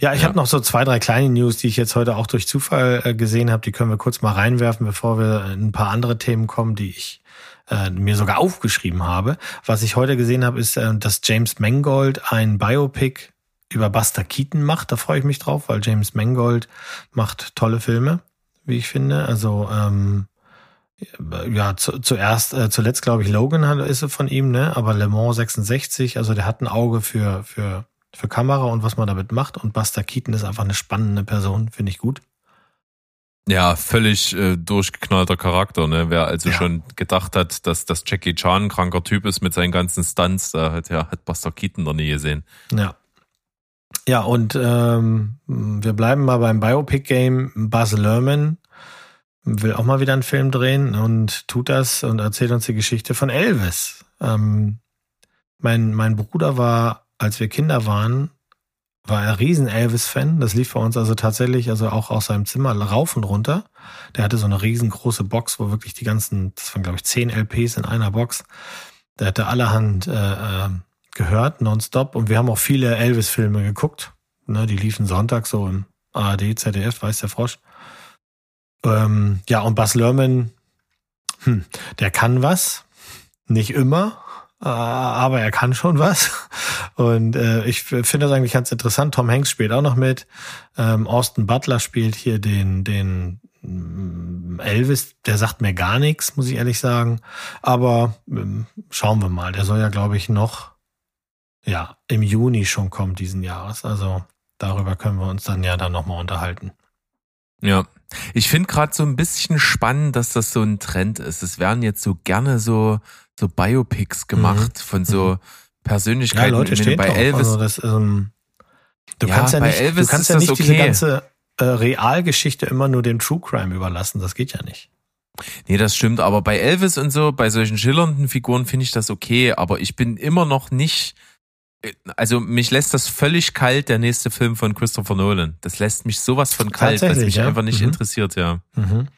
Ja, ich Ja. habe noch so zwei, drei kleine News, die ich jetzt heute auch durch Zufall äh, gesehen habe. Die können wir kurz mal reinwerfen, bevor wir in ein paar andere Themen kommen, die ich äh, mir sogar aufgeschrieben habe. Was ich heute gesehen habe, ist, äh, dass James Mangold ein Biopic über Buster Keaton macht. Da freue ich mich drauf, weil James Mangold macht tolle Filme, wie ich finde. Also ähm, ja, zu, zuerst, äh, zuletzt glaube ich Logan hat, ist von ihm, ne? Aber Le Mans 66, also der hat ein Auge für für für Kamera und was man damit macht. Und Buster Keaton ist einfach eine spannende Person, finde ich gut. Ja, völlig äh, durchgeknallter Charakter. Ne? Wer also Ja. schon gedacht hat, dass das Jackie Chan ein kranker Typ ist mit seinen ganzen Stunts, da hat ja hat Buster Keaton noch nie gesehen. Ja. Ja, und ähm, wir bleiben mal beim Biopic-Game. Buzz Lerman will auch mal wieder einen Film drehen und tut das und erzählt uns die Geschichte von Elvis. Ähm, mein, mein Bruder war, als wir Kinder waren, war er riesen Elvis-Fan. Das lief bei uns also tatsächlich, also auch aus seinem Zimmer rauf und runter. Der hatte so eine riesengroße Box, wo wirklich die ganzen, das waren glaube ich zehn LPs in einer Box. Der hatte allerhand äh, äh, gehört, nonstop. Und wir haben auch viele Elvis-Filme geguckt. Ne, die liefen Sonntag so im ARD, ZDF, weiß der Frosch. Ähm, ja, und Bas Lerman, hm, der kann was. Nicht immer, äh, aber er kann schon was. Und äh, ich finde das eigentlich ganz interessant. Tom Hanks spielt auch noch mit. Ähm, Austin Butler spielt hier den, den mm, Elvis. Der sagt mir gar nichts, muss ich ehrlich sagen. Aber ähm, schauen wir mal. Der soll ja, glaube ich, noch ja im Juni schon kommen diesen Jahres. Also darüber können wir uns dann ja dann nochmal unterhalten. Ja. Ich finde gerade so ein bisschen spannend, dass das so ein Trend ist. Es werden jetzt so gerne so, so Biopics gemacht von so Persönlichkeiten. Ja, Leute stehen bei drauf. Elvis. Also das, ähm, du Ja, kannst ja nicht, Elvis du kannst ja nicht diese okay. ganze äh, Realgeschichte immer nur dem True Crime überlassen. Das geht ja nicht. Nee, das stimmt. Aber bei Elvis und so, bei solchen schillernden Figuren finde ich das okay. Aber ich bin immer noch nicht. Also mich lässt das völlig kalt, der nächste Film von Christopher Nolan. Das lässt mich sowas von kalt, was mich ja? einfach nicht Mhm. interessiert, ja. Mhm.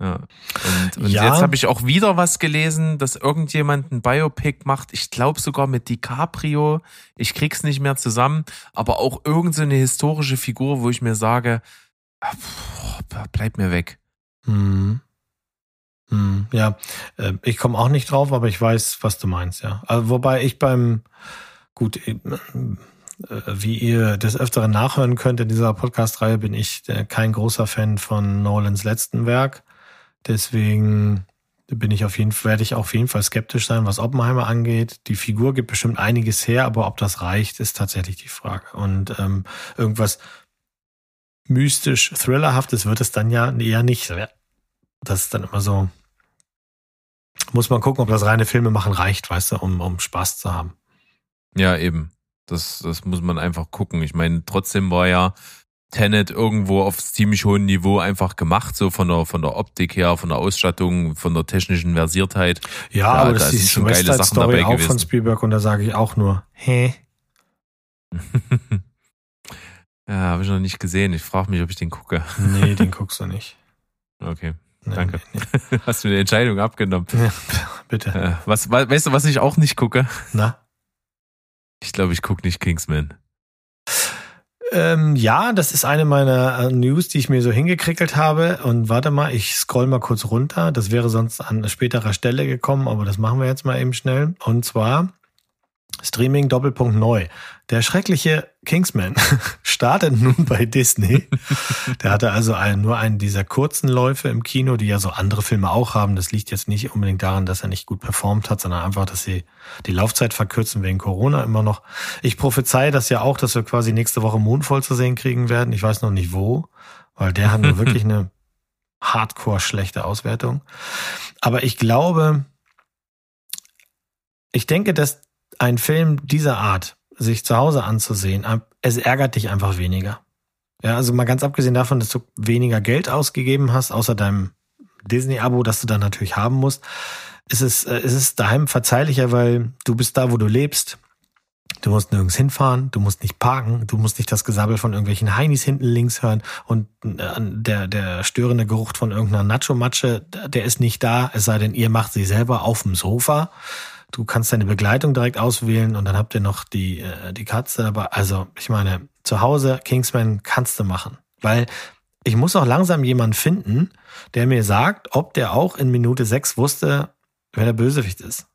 ja. Und, und Ja. jetzt habe ich auch wieder was gelesen, dass irgendjemand ein Biopic macht. Ich glaube sogar mit DiCaprio. Ich krieg's nicht mehr zusammen. Aber auch irgendeine so eine historische Figur, wo ich mir sage, ah, pff, bleib mir weg. Mhm. Mhm. Ja, äh, ich komme auch nicht drauf, aber ich weiß, was du meinst, ja. Also, wobei ich beim, gut, äh, wie ihr des Öfteren nachhören könnt in dieser Podcast-Reihe, bin ich äh, kein großer Fan von Nolans letzten Werk. Deswegen bin ich auf jeden werde ich auf jeden Fall skeptisch sein, was Oppenheimer angeht. Die Figur gibt bestimmt einiges her, aber ob das reicht, ist tatsächlich die Frage. Und ähm, irgendwas mystisch, thrillerhaftes wird es dann ja eher nicht. Das ist dann immer so. Muss man gucken, ob das reine Filme machen reicht, weißt du, um, um Spaß zu haben. Ja, eben. Das, das muss man einfach gucken. Ich meine, trotzdem war ja Tenet irgendwo auf ziemlich hohem Niveau einfach gemacht, so von der, von der Optik her, von der Ausstattung, von der technischen Versiertheit. Ja, Ja, aber da das sind ist die schon geile Sachen Story dabei auch von gewesen. Spielberg und da sage ich auch nur, hä? ja, habe ich noch nicht gesehen. Ich frage mich, ob ich den gucke. Nee, den guckst du nicht. Okay, Nee, Danke. Nee, hast du eine Entscheidung abgenommen. nee. Bitte. Äh, was, we- weißt du, was ich auch nicht gucke? Na? Ich glaube, ich gucke nicht Kingsman. Ähm, ja, das ist eine meiner äh, News, die ich mir so hingekrickelt habe. Und warte mal, ich scroll mal kurz runter. Das wäre sonst an späterer Stelle gekommen, aber das machen wir jetzt mal eben schnell. Und zwar Streaming Doppelpunkt neu. Der schreckliche Kingsman startet nun bei Disney. Der hatte also einen, nur einen dieser kurzen Läufe im Kino, die ja so andere Filme auch haben. Das liegt jetzt nicht unbedingt daran, dass er nicht gut performt hat, sondern einfach, dass sie die Laufzeit verkürzen wegen Corona immer noch. Ich prophezei das ja auch, dass wir quasi nächste Woche Mondvoll zu sehen kriegen werden. Ich weiß noch nicht wo, weil der hat nur wirklich eine hardcore schlechte Auswertung. Aber ich glaube, ich denke, dass ein Film dieser Art, sich zu Hause anzusehen, es ärgert dich einfach weniger. Ja, also mal ganz abgesehen davon, dass du weniger Geld ausgegeben hast, außer deinem Disney-Abo, das du dann natürlich haben musst, ist es, äh, ist es daheim verzeihlicher, weil du bist da, wo du lebst. Du musst nirgends hinfahren, du musst nicht parken, du musst nicht das Gesabbel von irgendwelchen Heinis hinten links hören und äh, der, der störende Geruch von irgendeiner Nacho-Matsche, der ist nicht da, es sei denn, ihr macht sie selber auf dem Sofa. Du kannst deine Begleitung direkt auswählen und dann habt ihr noch die, äh, die Katze dabei. Also, ich meine, zu Hause Kingsman kannst du machen. Weil ich muss auch langsam jemanden finden, der mir sagt, ob der auch in Minute sechs wusste, wer der Bösewicht ist.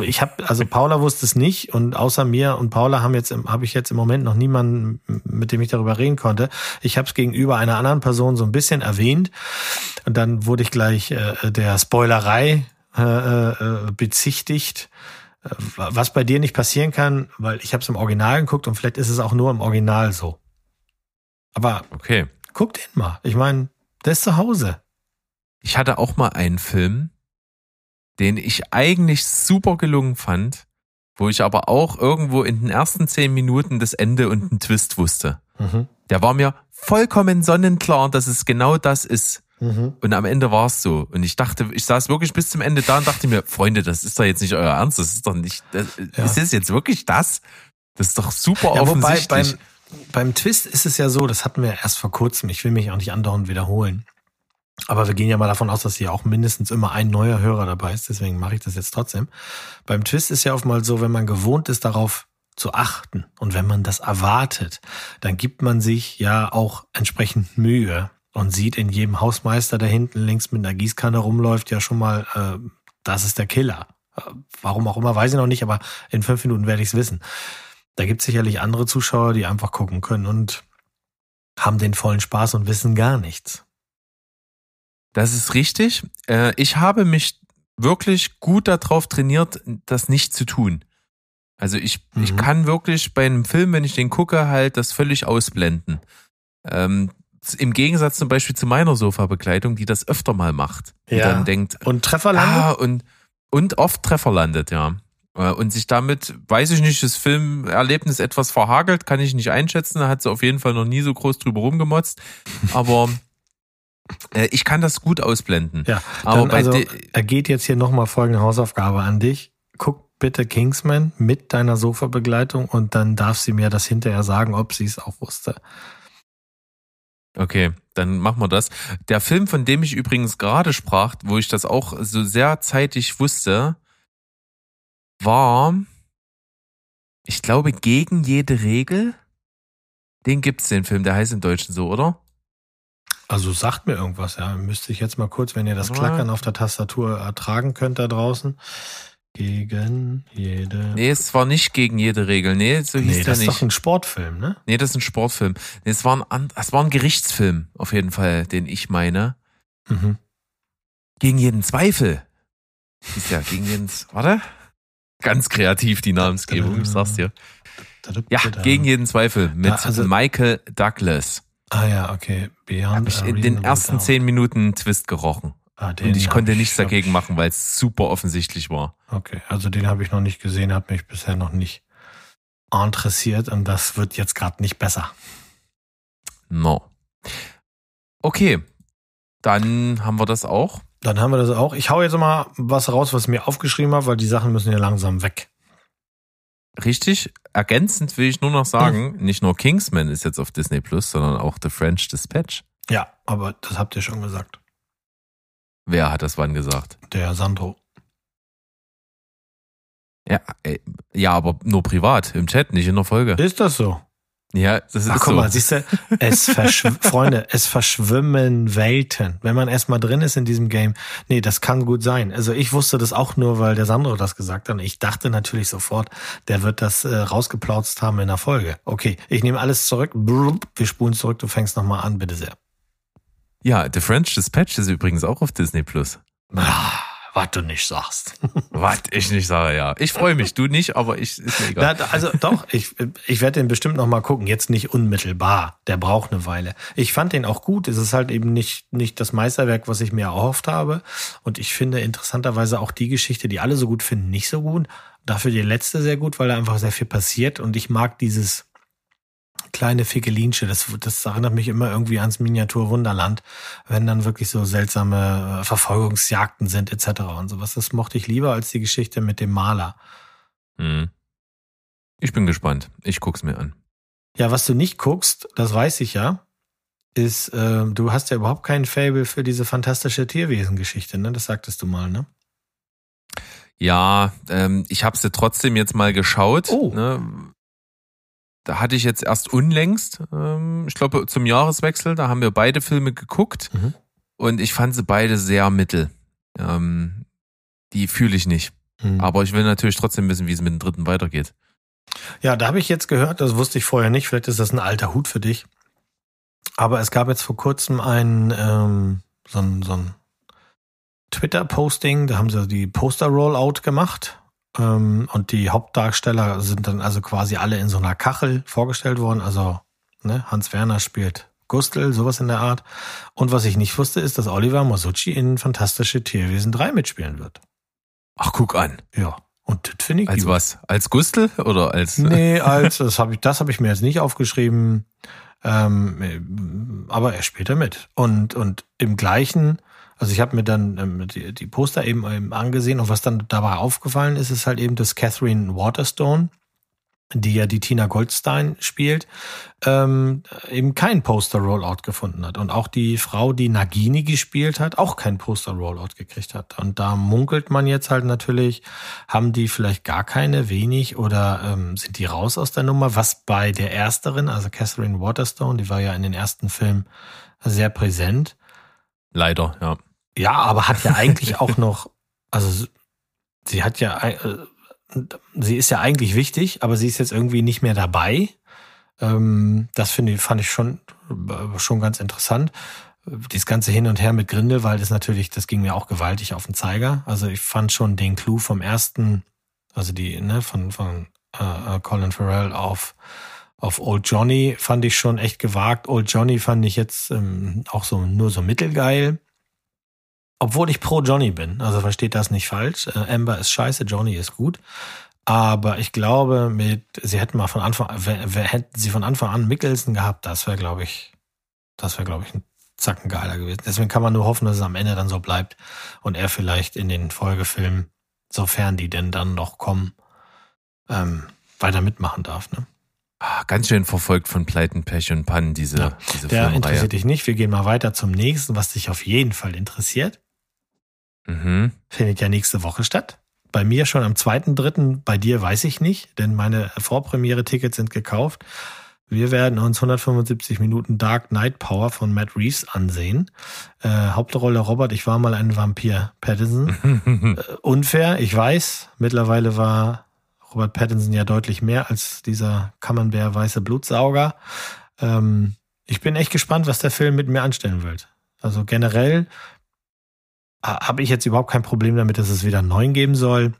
Ich habe, also Paula wusste es nicht und außer mir und Paula haben jetzt, habe ich jetzt im Moment noch niemanden, mit dem ich darüber reden konnte. Ich habe es gegenüber einer anderen Person so ein bisschen erwähnt und dann wurde ich gleich äh, der Spoilerei äh, äh, bezichtigt, äh, was bei dir nicht passieren kann, weil ich habe es im Original geguckt und vielleicht ist es auch nur im Original so. Aber Okay. guck den mal. Ich meine, der ist zu Hause. Ich hatte auch mal einen Film, den ich eigentlich super gelungen fand, wo ich aber auch irgendwo in den ersten zehn Minuten das Ende und einen Twist wusste. Mhm. Der war mir vollkommen sonnenklar, dass es genau das ist. Mhm. Und am Ende war es so. Und ich dachte, ich saß wirklich bis zum Ende da und dachte mir, Freunde, das ist doch jetzt nicht euer Ernst. Das ist doch nicht, das, Ja. ist das jetzt wirklich das? Das ist doch super Ja, wobei offensichtlich. beim, beim Twist ist es ja so, das hatten wir erst vor kurzem, ich will mich auch nicht andauernd wiederholen. Aber wir gehen ja mal davon aus, dass hier auch mindestens immer ein neuer Hörer dabei ist, deswegen mache ich das jetzt trotzdem. Beim Twist ist ja oftmals so, wenn man gewohnt ist, darauf zu achten und wenn man das erwartet, dann gibt man sich ja auch entsprechend Mühe. Und sieht in jedem Hausmeister, der hinten links mit einer Gießkanne rumläuft, ja schon mal, äh, das ist der Killer. Äh, warum auch immer, weiß ich noch nicht, aber in fünf Minuten werde ich es wissen. Da gibt es sicherlich andere Zuschauer, die einfach gucken können und haben den vollen Spaß und wissen gar nichts. Das ist richtig. Äh, ich habe mich wirklich gut darauf trainiert, das nicht zu tun. Also ich, ich Mhm. kann wirklich bei einem Film, wenn ich den gucke, halt das völlig ausblenden. Ähm, Im Gegensatz zum Beispiel zu meiner Sofa-Begleitung, die das öfter mal macht. Die Ja. dann denkt, Und Treffer landet? ah, und, und oft Treffer landet, ja. Äh, Und sich damit, weiß ich nicht, das Filmerlebnis etwas verhagelt, kann ich nicht einschätzen. Da hat sie auf jeden Fall noch nie so groß drüber rumgemotzt. Aber äh, ich kann das gut ausblenden. Ja, Aber also de- ergeht jetzt hier nochmal folgende Hausaufgabe an dich. Guck bitte Kingsman mit deiner Sofa-Begleitung und dann darf sie mir das hinterher sagen, ob sie es auch wusste. Okay, dann machen wir das. Der Film, von dem ich übrigens gerade sprach, wo ich das auch so sehr zeitig wusste, war, ich glaube, gegen jede Regel. Den gibt's den Film, der heißt im Deutschen so, oder? Also sagt mir irgendwas, ja. Müsste ich jetzt mal kurz, wenn ihr das. Klackern auf der Tastatur ertragen könnt da draußen. Gegen jede. Nee, es war nicht gegen jede Regel. Nee, so hieß Nee, der das ist nicht. doch ein Sportfilm, ne? Nee, das ist ein Sportfilm. Nee, es war ein, es war ein Gerichtsfilm, auf jeden Fall, den ich meine. Mhm. Gegen jeden Zweifel. Ist ja gegen jeden, warte? Ganz kreativ, die Namensgebung, ich sag's dir. Ja, gegen jeden Zweifel mit Ja, also- Michael Douglas. Ah ja, okay. Beyond Habe ich in den ersten zehn Minuten Twist gerochen. Ah, Und ich konnte nichts hab dagegen machen, weil es super offensichtlich war. Okay, also den habe ich noch nicht gesehen, hat mich bisher noch nicht interessiert und das wird jetzt gerade nicht besser. No. Okay, dann haben wir das auch. Dann haben wir das auch. Ich hau jetzt mal was raus, was ich mir aufgeschrieben habe, weil die Sachen müssen ja langsam weg. Richtig. Ergänzend will ich nur noch sagen, nicht nur Kingsman ist jetzt auf Disney Plus, sondern auch The French Dispatch. Ja, aber das habt ihr schon gesagt. Wer hat das wann gesagt? Der Sandro. Ja, äh, ja, aber nur privat, im Chat, nicht in der Folge. Ist das so? Ja, das Ach, ist guck so. mal, siehst du, es Freunde, es verschwimmen Welten. Wenn man erstmal drin ist in diesem Game, nee, das kann gut sein. Also ich wusste das auch nur, weil der Sandro das gesagt hat. Und ich dachte natürlich sofort, der wird das äh, rausgeplautzt haben in der Folge. Okay, ich nehme alles zurück. Wir spulen zurück, du fängst nochmal an, bitte sehr. Ja, The French Dispatch ist übrigens auch auf Disney Plus. Ah, was du nicht sagst. Was ich nicht sage, ja. Ich freue mich, du nicht, aber ich ist mir egal. Na, also doch, ich, ich werde den bestimmt noch mal gucken. Jetzt nicht unmittelbar. Der braucht eine Weile. Ich fand den auch gut. Es ist halt eben nicht, nicht das Meisterwerk, was ich mir erhofft habe. Und ich finde interessanterweise auch die Geschichte, die alle so gut finden, nicht so gut. Dafür die letzte sehr gut, weil da einfach sehr viel passiert. Und ich mag dieses kleine Fickelinsche. Das, das erinnert mich immer irgendwie ans Miniatur Wunderland, wenn dann wirklich so seltsame äh, Verfolgungsjagden sind etc. und sowas. Das mochte ich lieber als die Geschichte mit dem Maler. Hm. Ich bin gespannt. Ich guck's mir an. Ja, was du nicht guckst, das weiß ich ja, ist, äh, du hast ja überhaupt keinen Fable für diese fantastische Tierwesen-Geschichte, ne? Das sagtest du mal, ne? Ja, ähm, ich habe sie trotzdem jetzt mal geschaut. Oh. Ne? Da hatte ich jetzt erst unlängst, ähm, ich glaube zum Jahreswechsel, da haben wir beide Filme geguckt Mhm. und ich fand sie beide sehr mittel. Ähm, die fühle ich nicht. Hm. Aber ich will natürlich trotzdem wissen, wie es mit dem dritten weitergeht. Ja, da habe ich jetzt gehört, das wusste ich vorher nicht, vielleicht ist das ein alter Hut für dich. Aber es gab jetzt vor kurzem ein, ähm, so ein, so ein Twitter-Posting, da haben sie die Poster-Rollout gemacht. Ähm, und die Hauptdarsteller sind dann also quasi alle in so einer Kachel vorgestellt worden. Also ne, Hans Werner spielt Gustl, sowas in der Art. Und was ich nicht wusste, ist, dass Oliver Masucci in Fantastische Tierwesen 3 mitspielen wird. Ach, guck an. Ja. Und das finde ich Als gut. was? Als Gustl oder als? Nee, als das habe ich, das habe ich mir jetzt nicht aufgeschrieben. Ähm, aber er spielt da mit. Und, und im gleichen, also ich habe mir dann ähm, die, die Poster eben, eben angesehen und was dann dabei aufgefallen ist, ist halt eben, dass Catherine Waterstone die ja die Tina Goldstein spielt, ähm, eben kein Poster-Rollout gefunden hat. Und auch die Frau, die Nagini gespielt hat, auch kein Poster-Rollout gekriegt hat. Und da munkelt man jetzt halt natürlich, haben die vielleicht gar keine, wenig oder ähm, sind die raus aus der Nummer? Was bei der ersteren, also Catherine Waterstone, die war ja in den ersten Filmen sehr präsent. Leider, ja. Ja, aber hat ja eigentlich auch noch, also sie hat ja, äh, sie ist ja eigentlich wichtig, aber sie ist jetzt irgendwie nicht mehr dabei. Ähm, das finde ich, fand ich schon, äh, schon ganz interessant. Dieses ganze Hin und Her mit Grindelwald ist natürlich, das ging mir auch gewaltig auf den Zeiger. Also ich fand schon den Clou vom ersten, also die, ne, von, von äh, Colin Farrell auf, auf Old Johnny fand ich schon echt gewagt. Old Johnny fand ich jetzt ähm, auch so nur so mittelgeil. Obwohl ich pro Johnny bin. Also versteht das nicht falsch. Äh, Amber ist scheiße, Johnny ist gut. Aber ich glaube, mit, sie hätten mal von Anfang, wer, wer hätten sie von Anfang an Mickelson gehabt, das wäre, glaube ich, das wäre, glaube ich, ein Zacken geiler gewesen. Deswegen kann man nur hoffen, dass es am Ende dann so bleibt und er vielleicht in den Folgefilmen, sofern die denn dann noch kommen, ähm, weiter mitmachen darf. Ne? Ah, Ganz schön verfolgt von Pleiten, Pech und Pannen, diese, Ja, diese Der interessiert dich nicht. Wir gehen mal weiter zum nächsten, was dich auf jeden Fall interessiert. Mhm. Findet ja nächste Woche statt. Bei mir schon am 2.3., bei dir weiß ich nicht, denn meine Vorpremiere-Tickets sind gekauft. Wir werden uns 175 Minuten Dark Knight Power von Matt Reeves ansehen. Äh, Hauptrolle Robert, ich war mal ein Vampir. Pattinson. Äh, unfair, ich weiß. Mittlerweile war Robert Pattinson ja deutlich mehr als dieser Camembert weiße Blutsauger. Ähm, ich bin echt gespannt, was der Film mit mir anstellen wird. Also generell habe ich jetzt überhaupt kein Problem damit, dass es wieder einen neuen geben soll.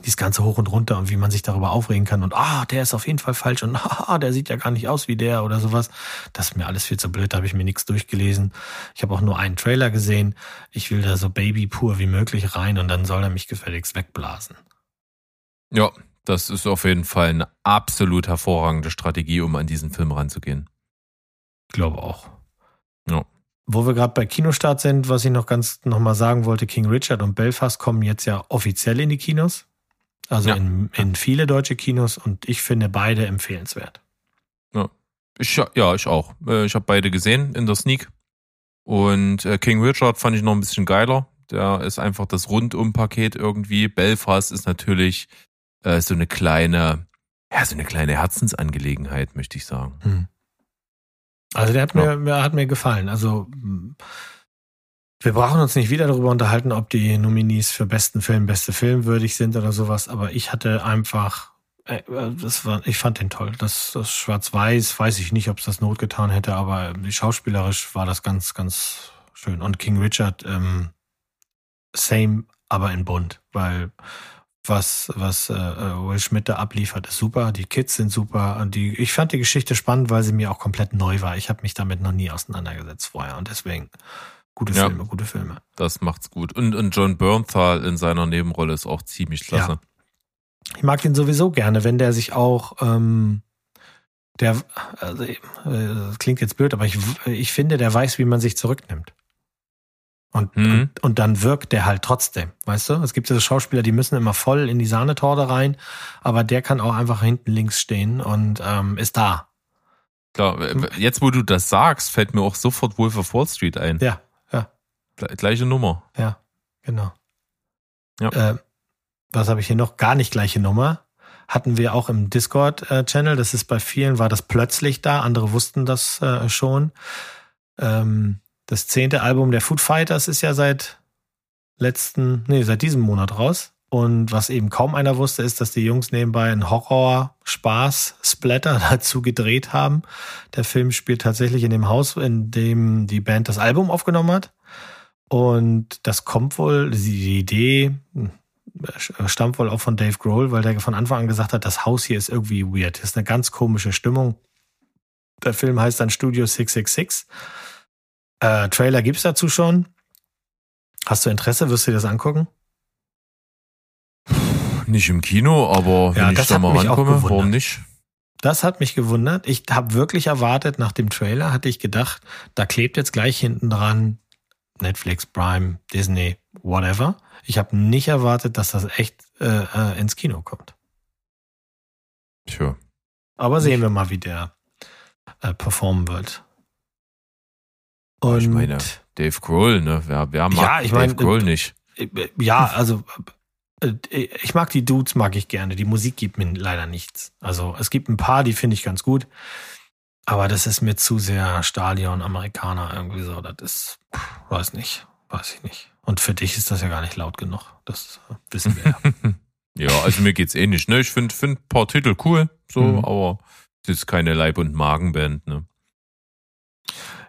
Dieses ganze hoch und runter und wie man sich darüber aufregen kann und ah, der ist auf jeden Fall falsch und ah, der sieht ja gar nicht aus wie der oder sowas. Das ist mir alles viel zu blöd, da habe ich mir nichts durchgelesen. Ich habe auch nur einen Trailer gesehen. Ich will da so baby pur wie möglich rein und dann soll er mich gefälligst wegblasen. Ja, das ist auf jeden Fall eine absolut hervorragende Strategie, um an diesen Film ranzugehen. Glaube auch. Ja. Wo wir gerade bei Kinostart sind, was ich noch ganz noch mal sagen wollte, King Richard und Belfast kommen jetzt ja offiziell in die Kinos. Also Ja. in, in viele deutsche Kinos und ich finde beide empfehlenswert. Ich, ja, ich auch. Äh, Ich habe beide gesehen in der Sneak. Und äh, King Richard fand ich noch ein bisschen geiler. Der ist einfach das Rundum-Paket irgendwie. Belfast ist natürlich äh, so eine kleine, ja, so eine kleine Herzensangelegenheit, möchte ich sagen. Hm. Also der hat mir, mir hat mir gefallen. Also mh, wir brauchen uns nicht wieder darüber unterhalten, ob die Nominees für besten Film, beste Film würdig sind oder sowas. Aber ich hatte einfach, äh, das war, ich fand den toll. Das, das Schwarz-Weiß, weiß ich nicht, ob es das Not getan hätte, aber schauspielerisch war das ganz, ganz schön. Und King Richard, ähm, same, aber in bunt, weil was, was äh, Will Schmidt da abliefert, ist super. Die Kids sind super. Und die, ich fand die Geschichte spannend, weil sie mir auch komplett neu war. Ich habe mich damit noch nie auseinandergesetzt vorher. Und deswegen gute Ja. Filme, gute Filme. Das macht's gut. Und, und John Bernthal in seiner Nebenrolle ist auch ziemlich klasse. Ich mag den sowieso gerne, wenn der sich auch, ähm, der, also, äh, das klingt jetzt blöd, aber ich, ich finde, der weiß, wie man sich zurücknimmt. Und, Mhm. und, und dann wirkt der halt trotzdem, weißt du? Es gibt ja so Schauspieler, die müssen immer voll in die Sahnetorte rein, aber der kann auch einfach hinten links stehen und ähm, ist da. Klar, äh, jetzt wo du das sagst, fällt mir auch sofort Wolf of Wall Street ein. Ja, ja, Gle- Gleiche Nummer. ja, genau. Ja. Äh, was habe ich hier noch? Gar nicht gleiche Nummer. Hatten wir auch im Discord-Channel. Das ist bei vielen, war das plötzlich da. Andere wussten das äh, schon. Ähm, das zehnte Album der Food Fighters ist ja seit letzten, nee, seit diesem Monat raus. Und was eben kaum einer wusste, ist, dass die Jungs nebenbei einen Horror-Spaß-Splatter dazu gedreht haben. Der Film spielt tatsächlich in dem Haus, in dem die Band das Album aufgenommen hat. Und das kommt wohl, die Idee hm, stammt wohl auch von Dave Grohl, weil der von Anfang an gesagt hat, das Haus hier ist irgendwie weird. Das ist eine ganz komische Stimmung. Der Film heißt dann Studio 666. Äh, Trailer gibt's dazu schon. Hast du Interesse? Wirst du dir das angucken? Nicht im Kino, aber wenn Ja, ich da mal rankomme, warum nicht? Das hat mich gewundert. Ich habe wirklich erwartet, nach dem Trailer hatte ich gedacht, da klebt jetzt gleich hinten dran Netflix, Prime, Disney, whatever. Ich habe nicht erwartet, dass das echt äh, äh, ins Kino kommt. Tja, Aber sehen wir mal, wie der äh, performen wird. Und ich meine, Dave Grohl, ne? Wer, wer mag Ja, ich Dave meine, Grohl nicht? äh, ja, also äh, ich mag die Dudes, mag ich gerne. Die Musik gibt mir leider nichts. Also es gibt ein paar, die finde ich ganz gut. Aber das ist mir zu sehr Stadion, Amerikaner irgendwie so. Das ist, weiß nicht, weiß ich nicht. Und für dich ist das ja gar nicht laut genug. Das äh, wissen wir ja. Ja, also mir geht's eh nicht, ne? Ich finde find ein paar Titel cool, so, Mhm. aber es ist keine Leib- und Magenband, ne?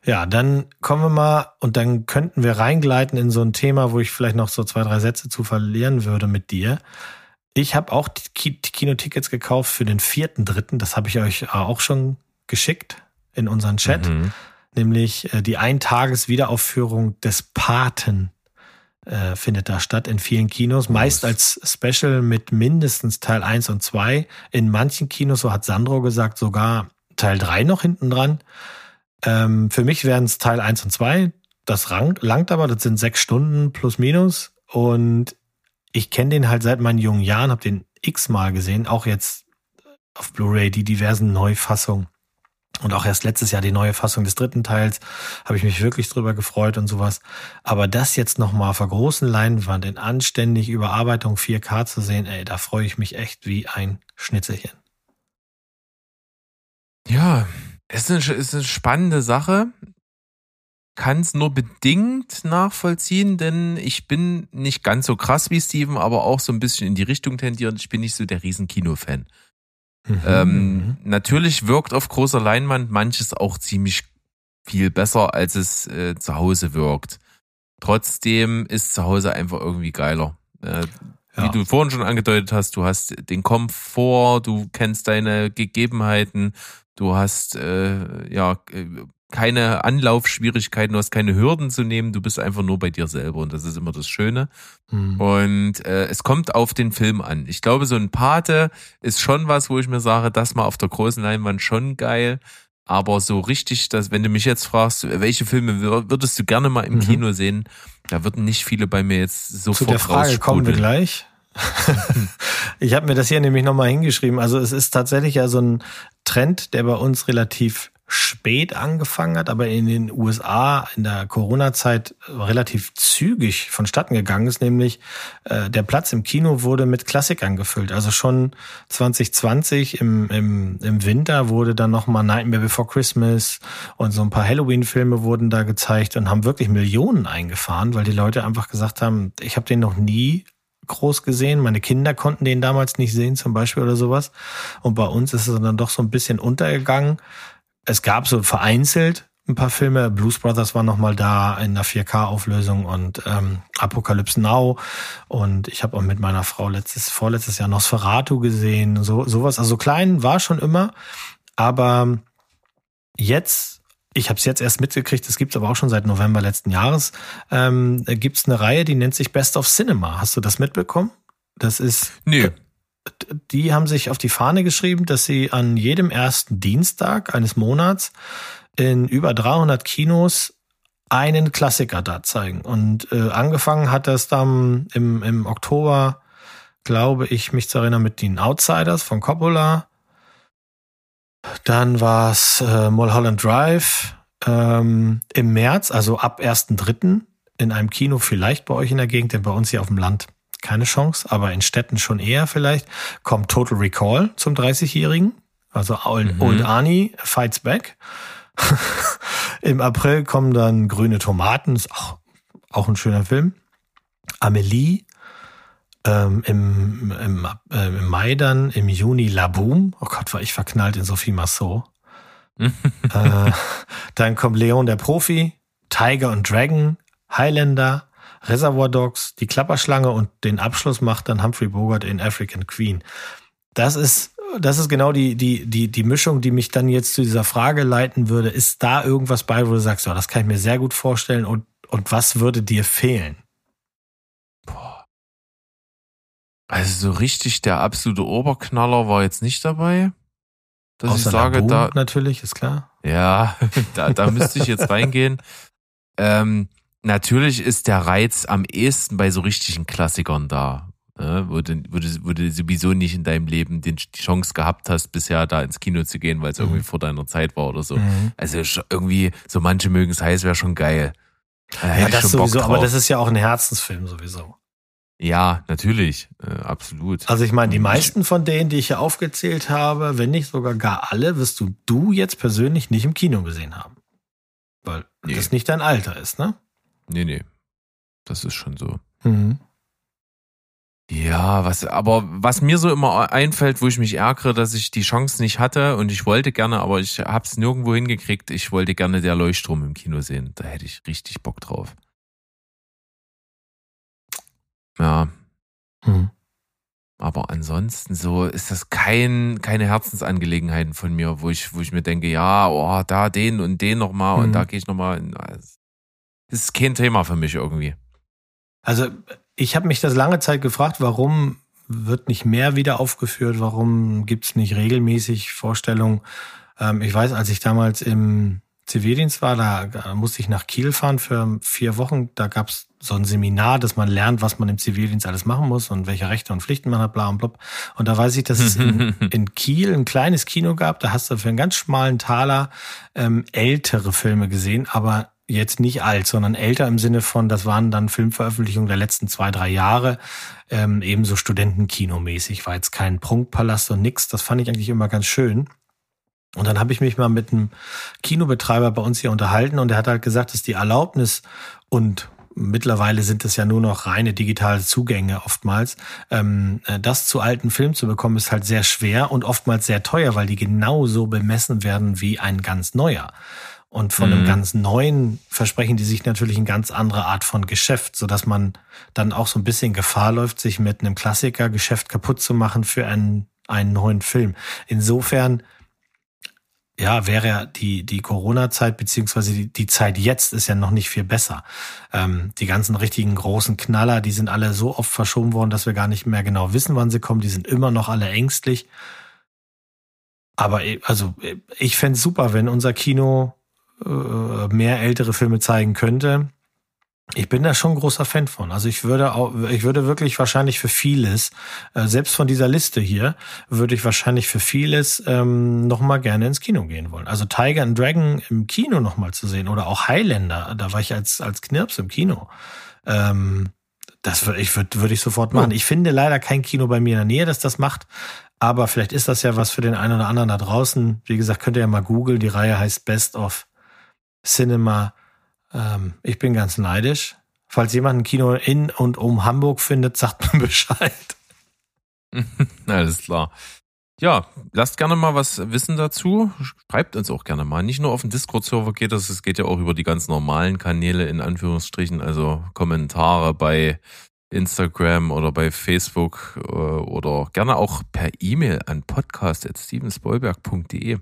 Ja, dann kommen wir mal und dann könnten wir reingleiten in so ein Thema, wo ich vielleicht noch so zwei, drei Sätze zu verlieren würde mit dir. Ich habe auch die Ki- die Kinotickets gekauft für den vierten, dritten. Das habe ich euch auch schon geschickt in unseren Chat. Mhm. Nämlich äh, die Eintages-Wiederaufführung des Paten äh, findet da statt in vielen Kinos. Meist als Special mit mindestens Teil 1 und 2. In manchen Kinos, so hat Sandro gesagt, sogar Teil 3 noch hinten dran. Ähm, für mich wären es Teil 1 und 2. Das rang, langt aber, das sind sechs Stunden plus minus. Und ich kenne den halt seit meinen jungen Jahren, habe den x-mal gesehen, auch jetzt auf Blu-ray, die diversen Neufassungen. Und auch erst letztes Jahr die neue Fassung des dritten Teils habe ich mich wirklich drüber gefreut und sowas. Aber das jetzt nochmal auf der großen Leinwand in anständig Überarbeitung 4K zu sehen, ey, da freue ich mich echt wie ein Schnitzelchen. Ja, ist eine, ist eine spannende Sache. Kann es nur bedingt nachvollziehen, denn ich bin nicht ganz so krass wie Steven, aber auch so ein bisschen in die Richtung tendierend. Ich bin nicht so der riesen Kino-Fan. Mhm. Ähm, natürlich wirkt auf großer Leinwand manches auch ziemlich viel besser, als es äh, zu Hause wirkt. Trotzdem ist zu Hause einfach irgendwie geiler. Äh, Ja. Wie du vorhin schon angedeutet hast, du hast den Komfort, du kennst deine Gegebenheiten, du hast äh, ja äh, keine Anlaufschwierigkeiten, du hast keine Hürden zu nehmen, du bist einfach nur bei dir selber und das ist immer das Schöne. Mhm. Und äh, es kommt auf den Film an. Ich glaube, so ein Pate ist schon was, wo ich mir sage, das mal auf der großen Leinwand schon geil. Aber so richtig, dass, wenn du mich jetzt fragst, welche Filme wür- würdest du gerne mal im Mhm. Kino sehen, da würden nicht viele bei mir jetzt Zu sofort der Frage kommen wir gleich. ich habe mir das hier nämlich nochmal hingeschrieben. Also es ist tatsächlich ja so ein Trend, der bei uns relativ spät angefangen hat, aber in den USA in der Corona-Zeit relativ zügig vonstatten gegangen ist, nämlich äh, der Platz im Kino wurde mit Klassikern gefüllt. Also schon 2020 im, im, im Winter wurde dann nochmal Nightmare Before Christmas und so ein paar Halloween-Filme wurden da gezeigt und haben wirklich Millionen eingefahren, weil die Leute einfach gesagt haben, ich habe den noch nie groß gesehen. Meine Kinder konnten den damals nicht sehen, zum Beispiel oder sowas. Und bei uns ist es dann doch so ein bisschen untergegangen. Es gab so vereinzelt ein paar Filme. Blues Brothers war noch mal da in der 4K-Auflösung und ähm, Apocalypse Now. Und ich habe auch mit meiner Frau letztes, vorletztes Jahr Nosferatu gesehen. So sowas. Also klein war schon immer, aber jetzt ich habe es jetzt erst mitgekriegt, es gibt aber auch schon seit November letzten Jahres, ähm, gibt es eine Reihe, die nennt sich Best of Cinema. Hast du das mitbekommen? Das ist, Nee. die haben sich auf die Fahne geschrieben, dass sie an jedem ersten Dienstag eines Monats in über 300 Kinos einen Klassiker da zeigen. Und äh, angefangen hat das dann im, im Oktober, glaube ich, mich zu erinnern, mit den Outsiders von Coppola. Dann war es äh, Mulholland Drive ähm, im März, also ab 1.3. in einem Kino vielleicht bei euch in der Gegend, denn bei uns hier auf dem Land keine Chance, aber in Städten schon eher vielleicht, kommt Total Recall zum 30-Jährigen. Also Old, Mhm. Old Arnie Fights Back. Im April kommen dann Grüne Tomaten, ist auch, auch ein schöner Film. Amelie. Ähm, im, im, äh, Im Mai dann, im Juni La Boom. Oh Gott, war ich verknallt in Sophie Massot. äh, dann kommt Leon der Profi, Tiger und Dragon, Highlander, Reservoir Dogs, die Klapperschlange und den Abschluss macht dann Humphrey Bogart in African Queen. Das ist, das ist genau die, die, die, die Mischung, die mich dann jetzt zu dieser Frage leiten würde. Ist da irgendwas bei, wo du sagst, ja, das kann ich mir sehr gut vorstellen und, und was würde dir fehlen? Also so richtig der absolute Oberknaller war jetzt nicht dabei. Dass ich Außer sage, Laboon da, natürlich, ist klar. ja, da, da müsste ich jetzt reingehen. Ähm, natürlich ist der Reiz am ehesten bei so richtigen Klassikern da. ja, wo, du, wo, du, wo du sowieso nicht in deinem Leben den, die Chance gehabt hast, bisher da ins Kino zu gehen, weil es irgendwie vor deiner Zeit war oder so. Mhm. Also irgendwie, so manche mögen es heiß, wäre schon geil. Da Ja, ich das sowieso, aber das ist ja auch ein Herzensfilm sowieso. Ja, natürlich, äh, absolut. Also ich meine, die meisten von denen, die ich hier aufgezählt habe, wenn nicht sogar gar alle, wirst du du jetzt persönlich nicht im Kino gesehen haben. Weil Nee. das nicht dein Alter ist, ne? Nee, nee. Das ist schon so. Mhm. Ja, was, aber was mir so immer einfällt, wo ich mich ärgere, dass ich die Chance nicht hatte und ich wollte gerne, aber ich hab's nirgendwo hingekriegt, ich wollte gerne der Leuchtturm im Kino sehen. Da hätte ich richtig Bock drauf. Ja, Mhm. aber ansonsten so ist das kein, keine Herzensangelegenheiten von mir, wo ich, wo ich mir denke, ja, oh, da den und den nochmal und Mhm. da gehe ich nochmal. Das ist kein Thema für mich irgendwie. Also ich habe mich das lange Zeit gefragt, warum wird nicht mehr wieder aufgeführt, warum gibt's nicht regelmäßig Vorstellungen. Ähm, ich weiß, als ich damals im Zivildienst war, da, da musste ich nach Kiel fahren für vier Wochen. Da gab's so ein Seminar, dass man lernt, was man im Zivildienst alles machen muss und welche Rechte und Pflichten man hat, bla und blub. Und da weiß ich, dass es in, in Kiel ein kleines Kino gab. Da hast du für einen ganz schmalen Taler ähm, ältere Filme gesehen, aber jetzt nicht alt, sondern älter im Sinne von, das waren dann Filmveröffentlichungen der letzten zwei, drei Jahre, ähm, ebenso Studentenkinomäßig, war jetzt kein Prunkpalast und nix. Das fand ich eigentlich immer ganz schön. Und dann habe ich mich mal mit einem Kinobetreiber bei uns hier unterhalten und der hat halt gesagt, dass die Erlaubnis und mittlerweile sind es ja nur noch reine digitale Zugänge oftmals, ähm, äh, das zu alten Filmen zu bekommen, ist halt sehr schwer und oftmals sehr teuer, weil die genauso bemessen werden wie ein ganz neuer. Und von einem Mhm. ganz neuen versprechen die sich natürlich eine ganz andere Art von Geschäft, so dass man dann auch so ein bisschen Gefahr läuft, sich mit einem Klassikergeschäft kaputt zu machen für einen, einen neuen Film. Insofern ja, wäre ja die, die Corona-Zeit beziehungsweise die, die Zeit jetzt ist ja noch nicht viel besser. Ähm, die ganzen richtigen großen Knaller, die sind alle so oft verschoben worden, dass wir gar nicht mehr genau wissen, wann sie kommen. Die sind immer noch alle ängstlich. Aber eh, also eh, ich fänd's super, wenn unser Kino äh, mehr ältere Filme zeigen könnte. Ich bin da schon ein großer Fan von. Also ich würde auch, ich würde wirklich wahrscheinlich für vieles, äh, selbst von dieser Liste hier, würde ich wahrscheinlich für vieles ähm, noch mal gerne ins Kino gehen wollen. Also Tiger and Dragon im Kino noch mal zu sehen oder auch Highlander, da war ich als als Knirps im Kino. Ähm, das würde ich würde würde ich sofort machen. Ich finde leider kein Kino bei mir in der Nähe, das das macht. Aber vielleicht ist das ja was für den einen oder anderen da draußen. Wie gesagt, könnt ihr ja mal googeln. Die Reihe heißt Best of Cinema. Ähm, ich bin ganz neidisch. Falls jemand ein Kino in und um Hamburg findet, sagt mir Bescheid. Alles klar. Ja, lasst gerne mal was wissen dazu. Schreibt uns auch gerne mal. Nicht nur auf dem Discord-Server geht das, es geht ja auch über die ganz normalen Kanäle in Anführungsstrichen, also Kommentare bei Instagram oder bei Facebook äh, oder gerne auch per E-Mail an podcast.stevensbollberg.de.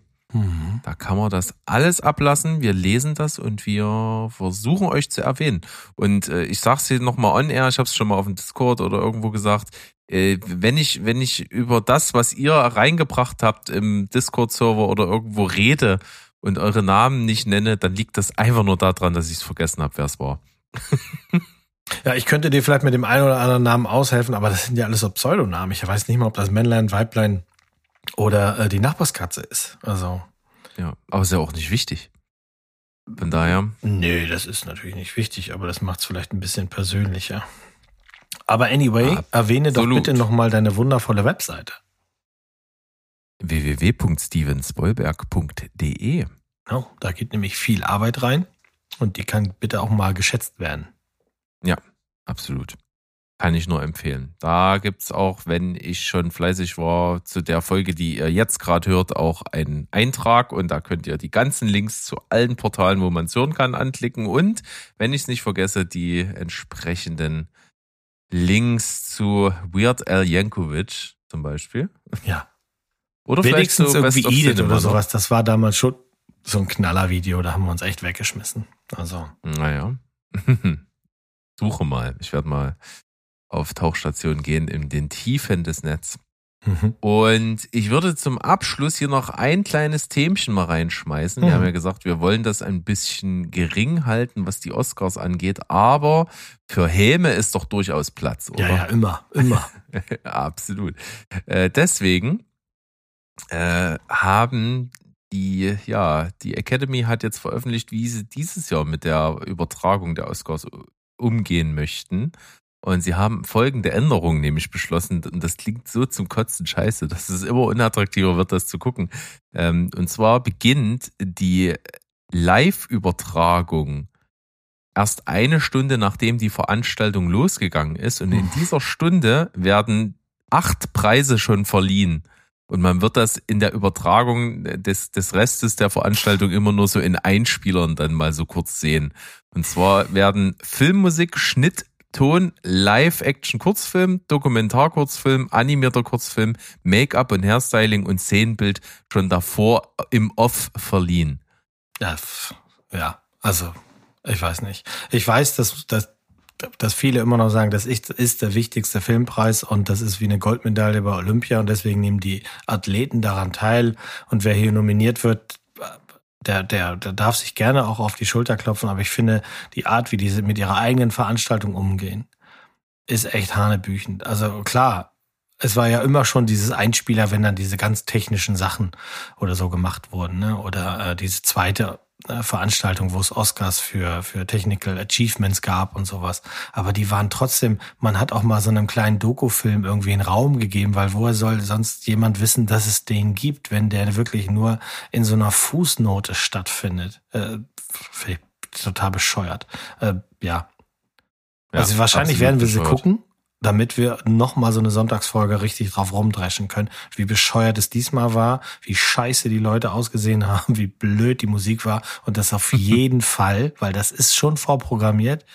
Da kann man das alles ablassen. Wir lesen das und wir versuchen euch zu erwähnen. Und äh, ich sag's hier nochmal on air, ich habe es schon mal auf dem Discord oder irgendwo gesagt. Äh, wenn ich, wenn ich über das, was ihr reingebracht habt im Discord-Server oder irgendwo rede und eure Namen nicht nenne, dann liegt das einfach nur daran, dass ich es vergessen habe, wer es war. Ja, ich könnte dir vielleicht mit dem einen oder anderen Namen aushelfen, aber das sind ja alles so Pseudonamen. Ich weiß nicht mal, ob das Männlein, Weiblein oder äh, die Nachbarskatze ist. Also, Ja, aber ist ja auch nicht wichtig. Von daher, nö, das ist natürlich nicht wichtig, aber das macht es vielleicht ein bisschen persönlicher. Aber anyway, erwähne doch Absolut. bitte nochmal deine wundervolle Webseite. www.stevensbollberg.de. Genau, da geht nämlich viel Arbeit rein und die kann bitte auch mal geschätzt werden. Absolut. Kann ich nur empfehlen. Da gibt's auch, wenn ich schon fleißig war, zu der Folge, die ihr jetzt gerade hört, auch einen Eintrag und da könnt ihr die ganzen Links zu allen Portalen, wo man es hören kann, anklicken und, wenn ich es nicht vergesse, die entsprechenden Links zu Weird Al Yankovic zum Beispiel. Ja. Oder Wenigstens vielleicht so irgendwie Edith oder sowas. Das war damals schon so ein Knallervideo, da haben wir uns echt weggeschmissen. Also, Naja. Suche mal. Ich werde mal auf Tauchstation gehen in den Tiefen des Netz. Mhm. Und ich würde zum Abschluss hier noch ein kleines Themchen mal reinschmeißen. Wir Mhm. haben ja gesagt, wir wollen das ein bisschen gering halten, was die Oscars angeht, aber für Häme ist doch durchaus Platz, oder? Ja, ja, immer, immer. Absolut. Äh, deswegen äh, haben die, ja, die Academy hat jetzt veröffentlicht, wie sie dieses Jahr mit der Übertragung der Oscars umgehen möchten. Und sie haben folgende Änderungen nämlich beschlossen, und das klingt so zum Kotzen scheiße, dass es immer unattraktiver wird, das zu gucken. Ähm, und zwar beginnt die Live-Übertragung erst eine Stunde nachdem die Veranstaltung losgegangen ist. Und in dieser Stunde werden acht Preise schon verliehen. Und man wird das in der Übertragung des, des Restes der Veranstaltung immer nur so in Einspielern dann mal so kurz sehen. Und zwar werden Filmmusik, Schnitt, Ton, Live-Action-Kurzfilm, Dokumentar-Kurzfilm, animierter Kurzfilm, Make-up und Hairstyling und Szenenbild schon davor im Off verliehen. Ja, ja, also ich weiß nicht. Ich weiß, dass, dass, dass viele immer noch sagen, das ist der wichtigste Filmpreis und das ist wie eine Goldmedaille bei Olympia und deswegen nehmen die Athleten daran teil und wer hier nominiert wird, der, der, der darf sich gerne auch auf die Schulter klopfen, aber ich finde, die Art, wie diese mit ihrer eigenen Veranstaltung umgehen, ist echt hanebüchend. Also klar, es war ja immer schon dieses Einspieler, wenn dann diese ganz technischen Sachen oder so gemacht wurden, ne? Oder äh, diese zweite Veranstaltung, wo es Oscars für für Technical Achievements gab und sowas. Aber die waren trotzdem, man hat auch mal so einem kleinen Dokufilm irgendwie einen Raum gegeben, weil woher soll sonst jemand wissen, dass es den gibt, wenn der wirklich nur in so einer Fußnote stattfindet? Äh, total bescheuert. Äh, ja. Ja, also wahrscheinlich werden wir sie bescheuert. gucken, damit wir noch mal so eine Sonntagsfolge richtig drauf rumdreschen können. Wie bescheuert es diesmal war, wie scheiße die Leute ausgesehen haben, wie blöd die Musik war und das auf jeden Fall, weil das ist schon vorprogrammiert,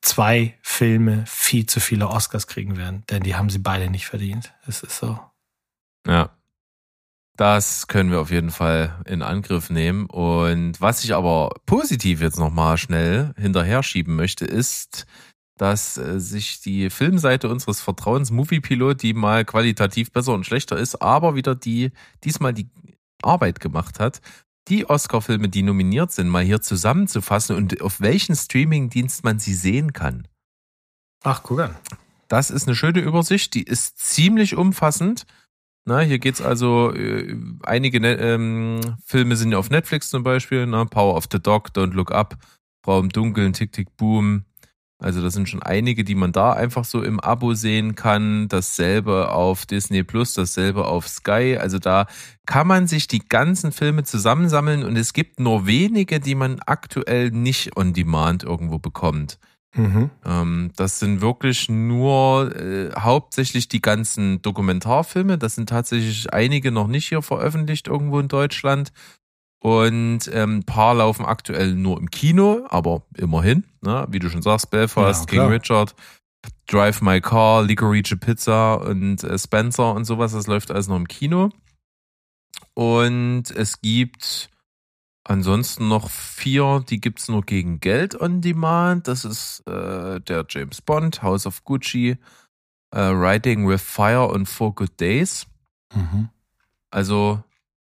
zwei Filme viel zu viele Oscars kriegen werden, denn die haben sie beide nicht verdient. Es ist so. Ja. Das können wir auf jeden Fall in Angriff nehmen. Und was ich aber positiv jetzt nochmal schnell hinterher schieben möchte, ist, dass äh, sich die Filmseite unseres Vertrauens Movie Pilot, die mal qualitativ besser und schlechter ist, aber wieder die, diesmal die Arbeit gemacht hat, die Oscar-Filme, die nominiert sind, mal hier zusammenzufassen und auf welchen Streaming-Dienst man sie sehen kann. Ach, guck an. Das ist eine schöne Übersicht, die ist ziemlich umfassend. Na, hier geht's also, äh, einige ne ähm, Filme sind ja auf Netflix zum Beispiel, ne? Power of the Dog, Don't Look Up, Frau im Dunkeln, Tick Tick Boom. Also das sind schon einige, die man da einfach so im Abo sehen kann. Dasselbe auf Disney Plus, dasselbe auf Sky. Also da kann man sich die ganzen Filme zusammensammeln und es gibt nur wenige, die man aktuell nicht on Demand irgendwo bekommt. Mhm. Ähm, das sind wirklich nur äh, hauptsächlich die ganzen Dokumentarfilme. Das sind tatsächlich einige noch nicht hier veröffentlicht irgendwo in Deutschland. Und ähm, ein paar laufen aktuell nur im Kino, aber immerhin, ne? wie du schon sagst, Belfast, Ja, King. Richard, Drive My Car, Licorice Pizza und äh, Spencer und sowas, das läuft alles noch im Kino. Und es gibt ansonsten noch vier, die gibt's nur gegen Geld on Demand. Das ist äh, der James Bond, House of Gucci, äh, Riding with Fire und Four Good Days. Mhm. Also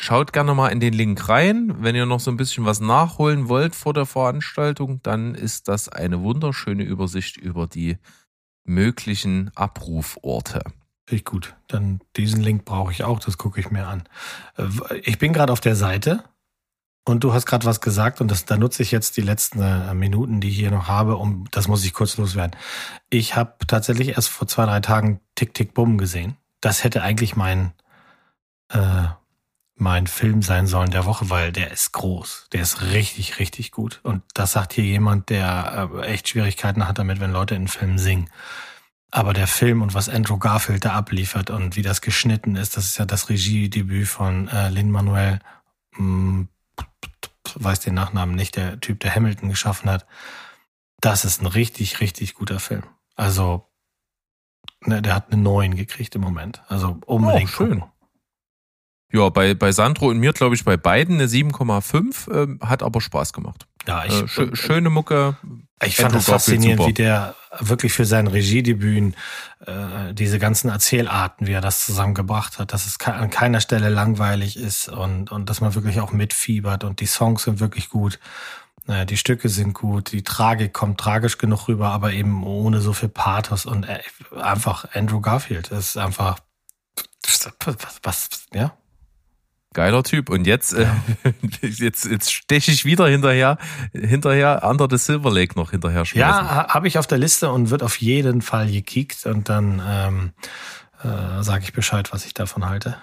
schaut gerne mal in den Link rein. Wenn ihr noch so ein bisschen was nachholen wollt vor der Veranstaltung, dann ist das eine wunderschöne Übersicht über die möglichen Abruforte. Ich gut. Dann diesen Link brauche ich auch, das gucke ich mir an. Äh, Ich bin gerade auf der Seite und du hast gerade was gesagt und das, da nutze ich jetzt die letzten äh, Minuten, die ich hier noch habe, um das muss ich kurz loswerden. Ich habe tatsächlich erst vor zwei, drei Tagen Tick Tick Bumm gesehen. Das hätte eigentlich mein, äh, mein Film sein sollen der Woche, weil der ist groß. Der ist richtig, richtig gut. Und das sagt hier jemand, der äh, echt Schwierigkeiten hat damit, wenn Leute in Filmen singen. Aber der Film und was Andrew Garfield da abliefert und wie das geschnitten ist, das ist ja das Regiedebüt von äh, Lin-Manuel, hm, weiß den Nachnamen nicht, der Typ, der Hamilton geschaffen hat. Das ist ein richtig, richtig guter Film. Also, ne, der hat eine 9 gekriegt im Moment. Also unbedingt Oh, schön. gucken. Ja, bei, bei Sandro und mir, glaube ich, bei beiden eine 7,5, ähm, hat aber Spaß gemacht. Ja, ich, Äh, schö schöne Mucke. ich fand Garfield faszinierend, super. wie der wirklich für sein Regiedebüt äh, diese ganzen Erzählarten, wie er das zusammengebracht hat, dass es ke an keiner Stelle langweilig ist und, und dass man wirklich auch mitfiebert und die Songs sind wirklich gut. Äh, die Stücke sind gut, die Tragik kommt tragisch genug rüber, aber eben ohne so viel Pathos und äh, einfach Andrew Garfield ist einfach was, was ja? Geiler Typ. Und jetzt, äh, jetzt, jetzt steche ich wieder hinterher, hinterher Under the Silver Lake noch hinterher schmeißen. Ja, habe ich auf der Liste und wird auf jeden Fall gekickt und dann ähm, äh, sage ich Bescheid, was ich davon halte.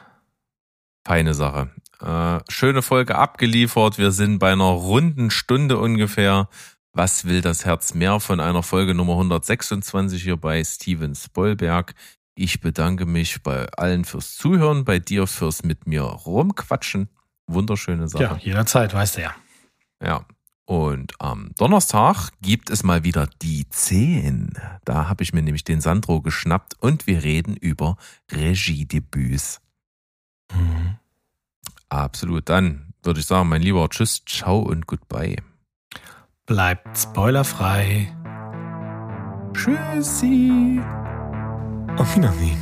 Feine Sache. Äh, schöne Folge abgeliefert. Wir sind bei einer runden Stunde ungefähr. Was will das Herz mehr von einer Folge Nummer 126 hier bei Steven Spoilberg? Ich bedanke mich bei allen fürs Zuhören, bei dir fürs mit mir rumquatschen. Wunderschöne Sache. Ja, jederzeit, weißt du ja. Ja. Und am Donnerstag gibt es mal wieder die 10. Da habe ich mir nämlich den Sandro geschnappt und wir reden über Regiedebüts. Mhm. Absolut. Dann würde ich sagen, mein Lieber, tschüss, ciao und goodbye. Bleibt spoilerfrei. Tschüssi. Auf Wiedersehen.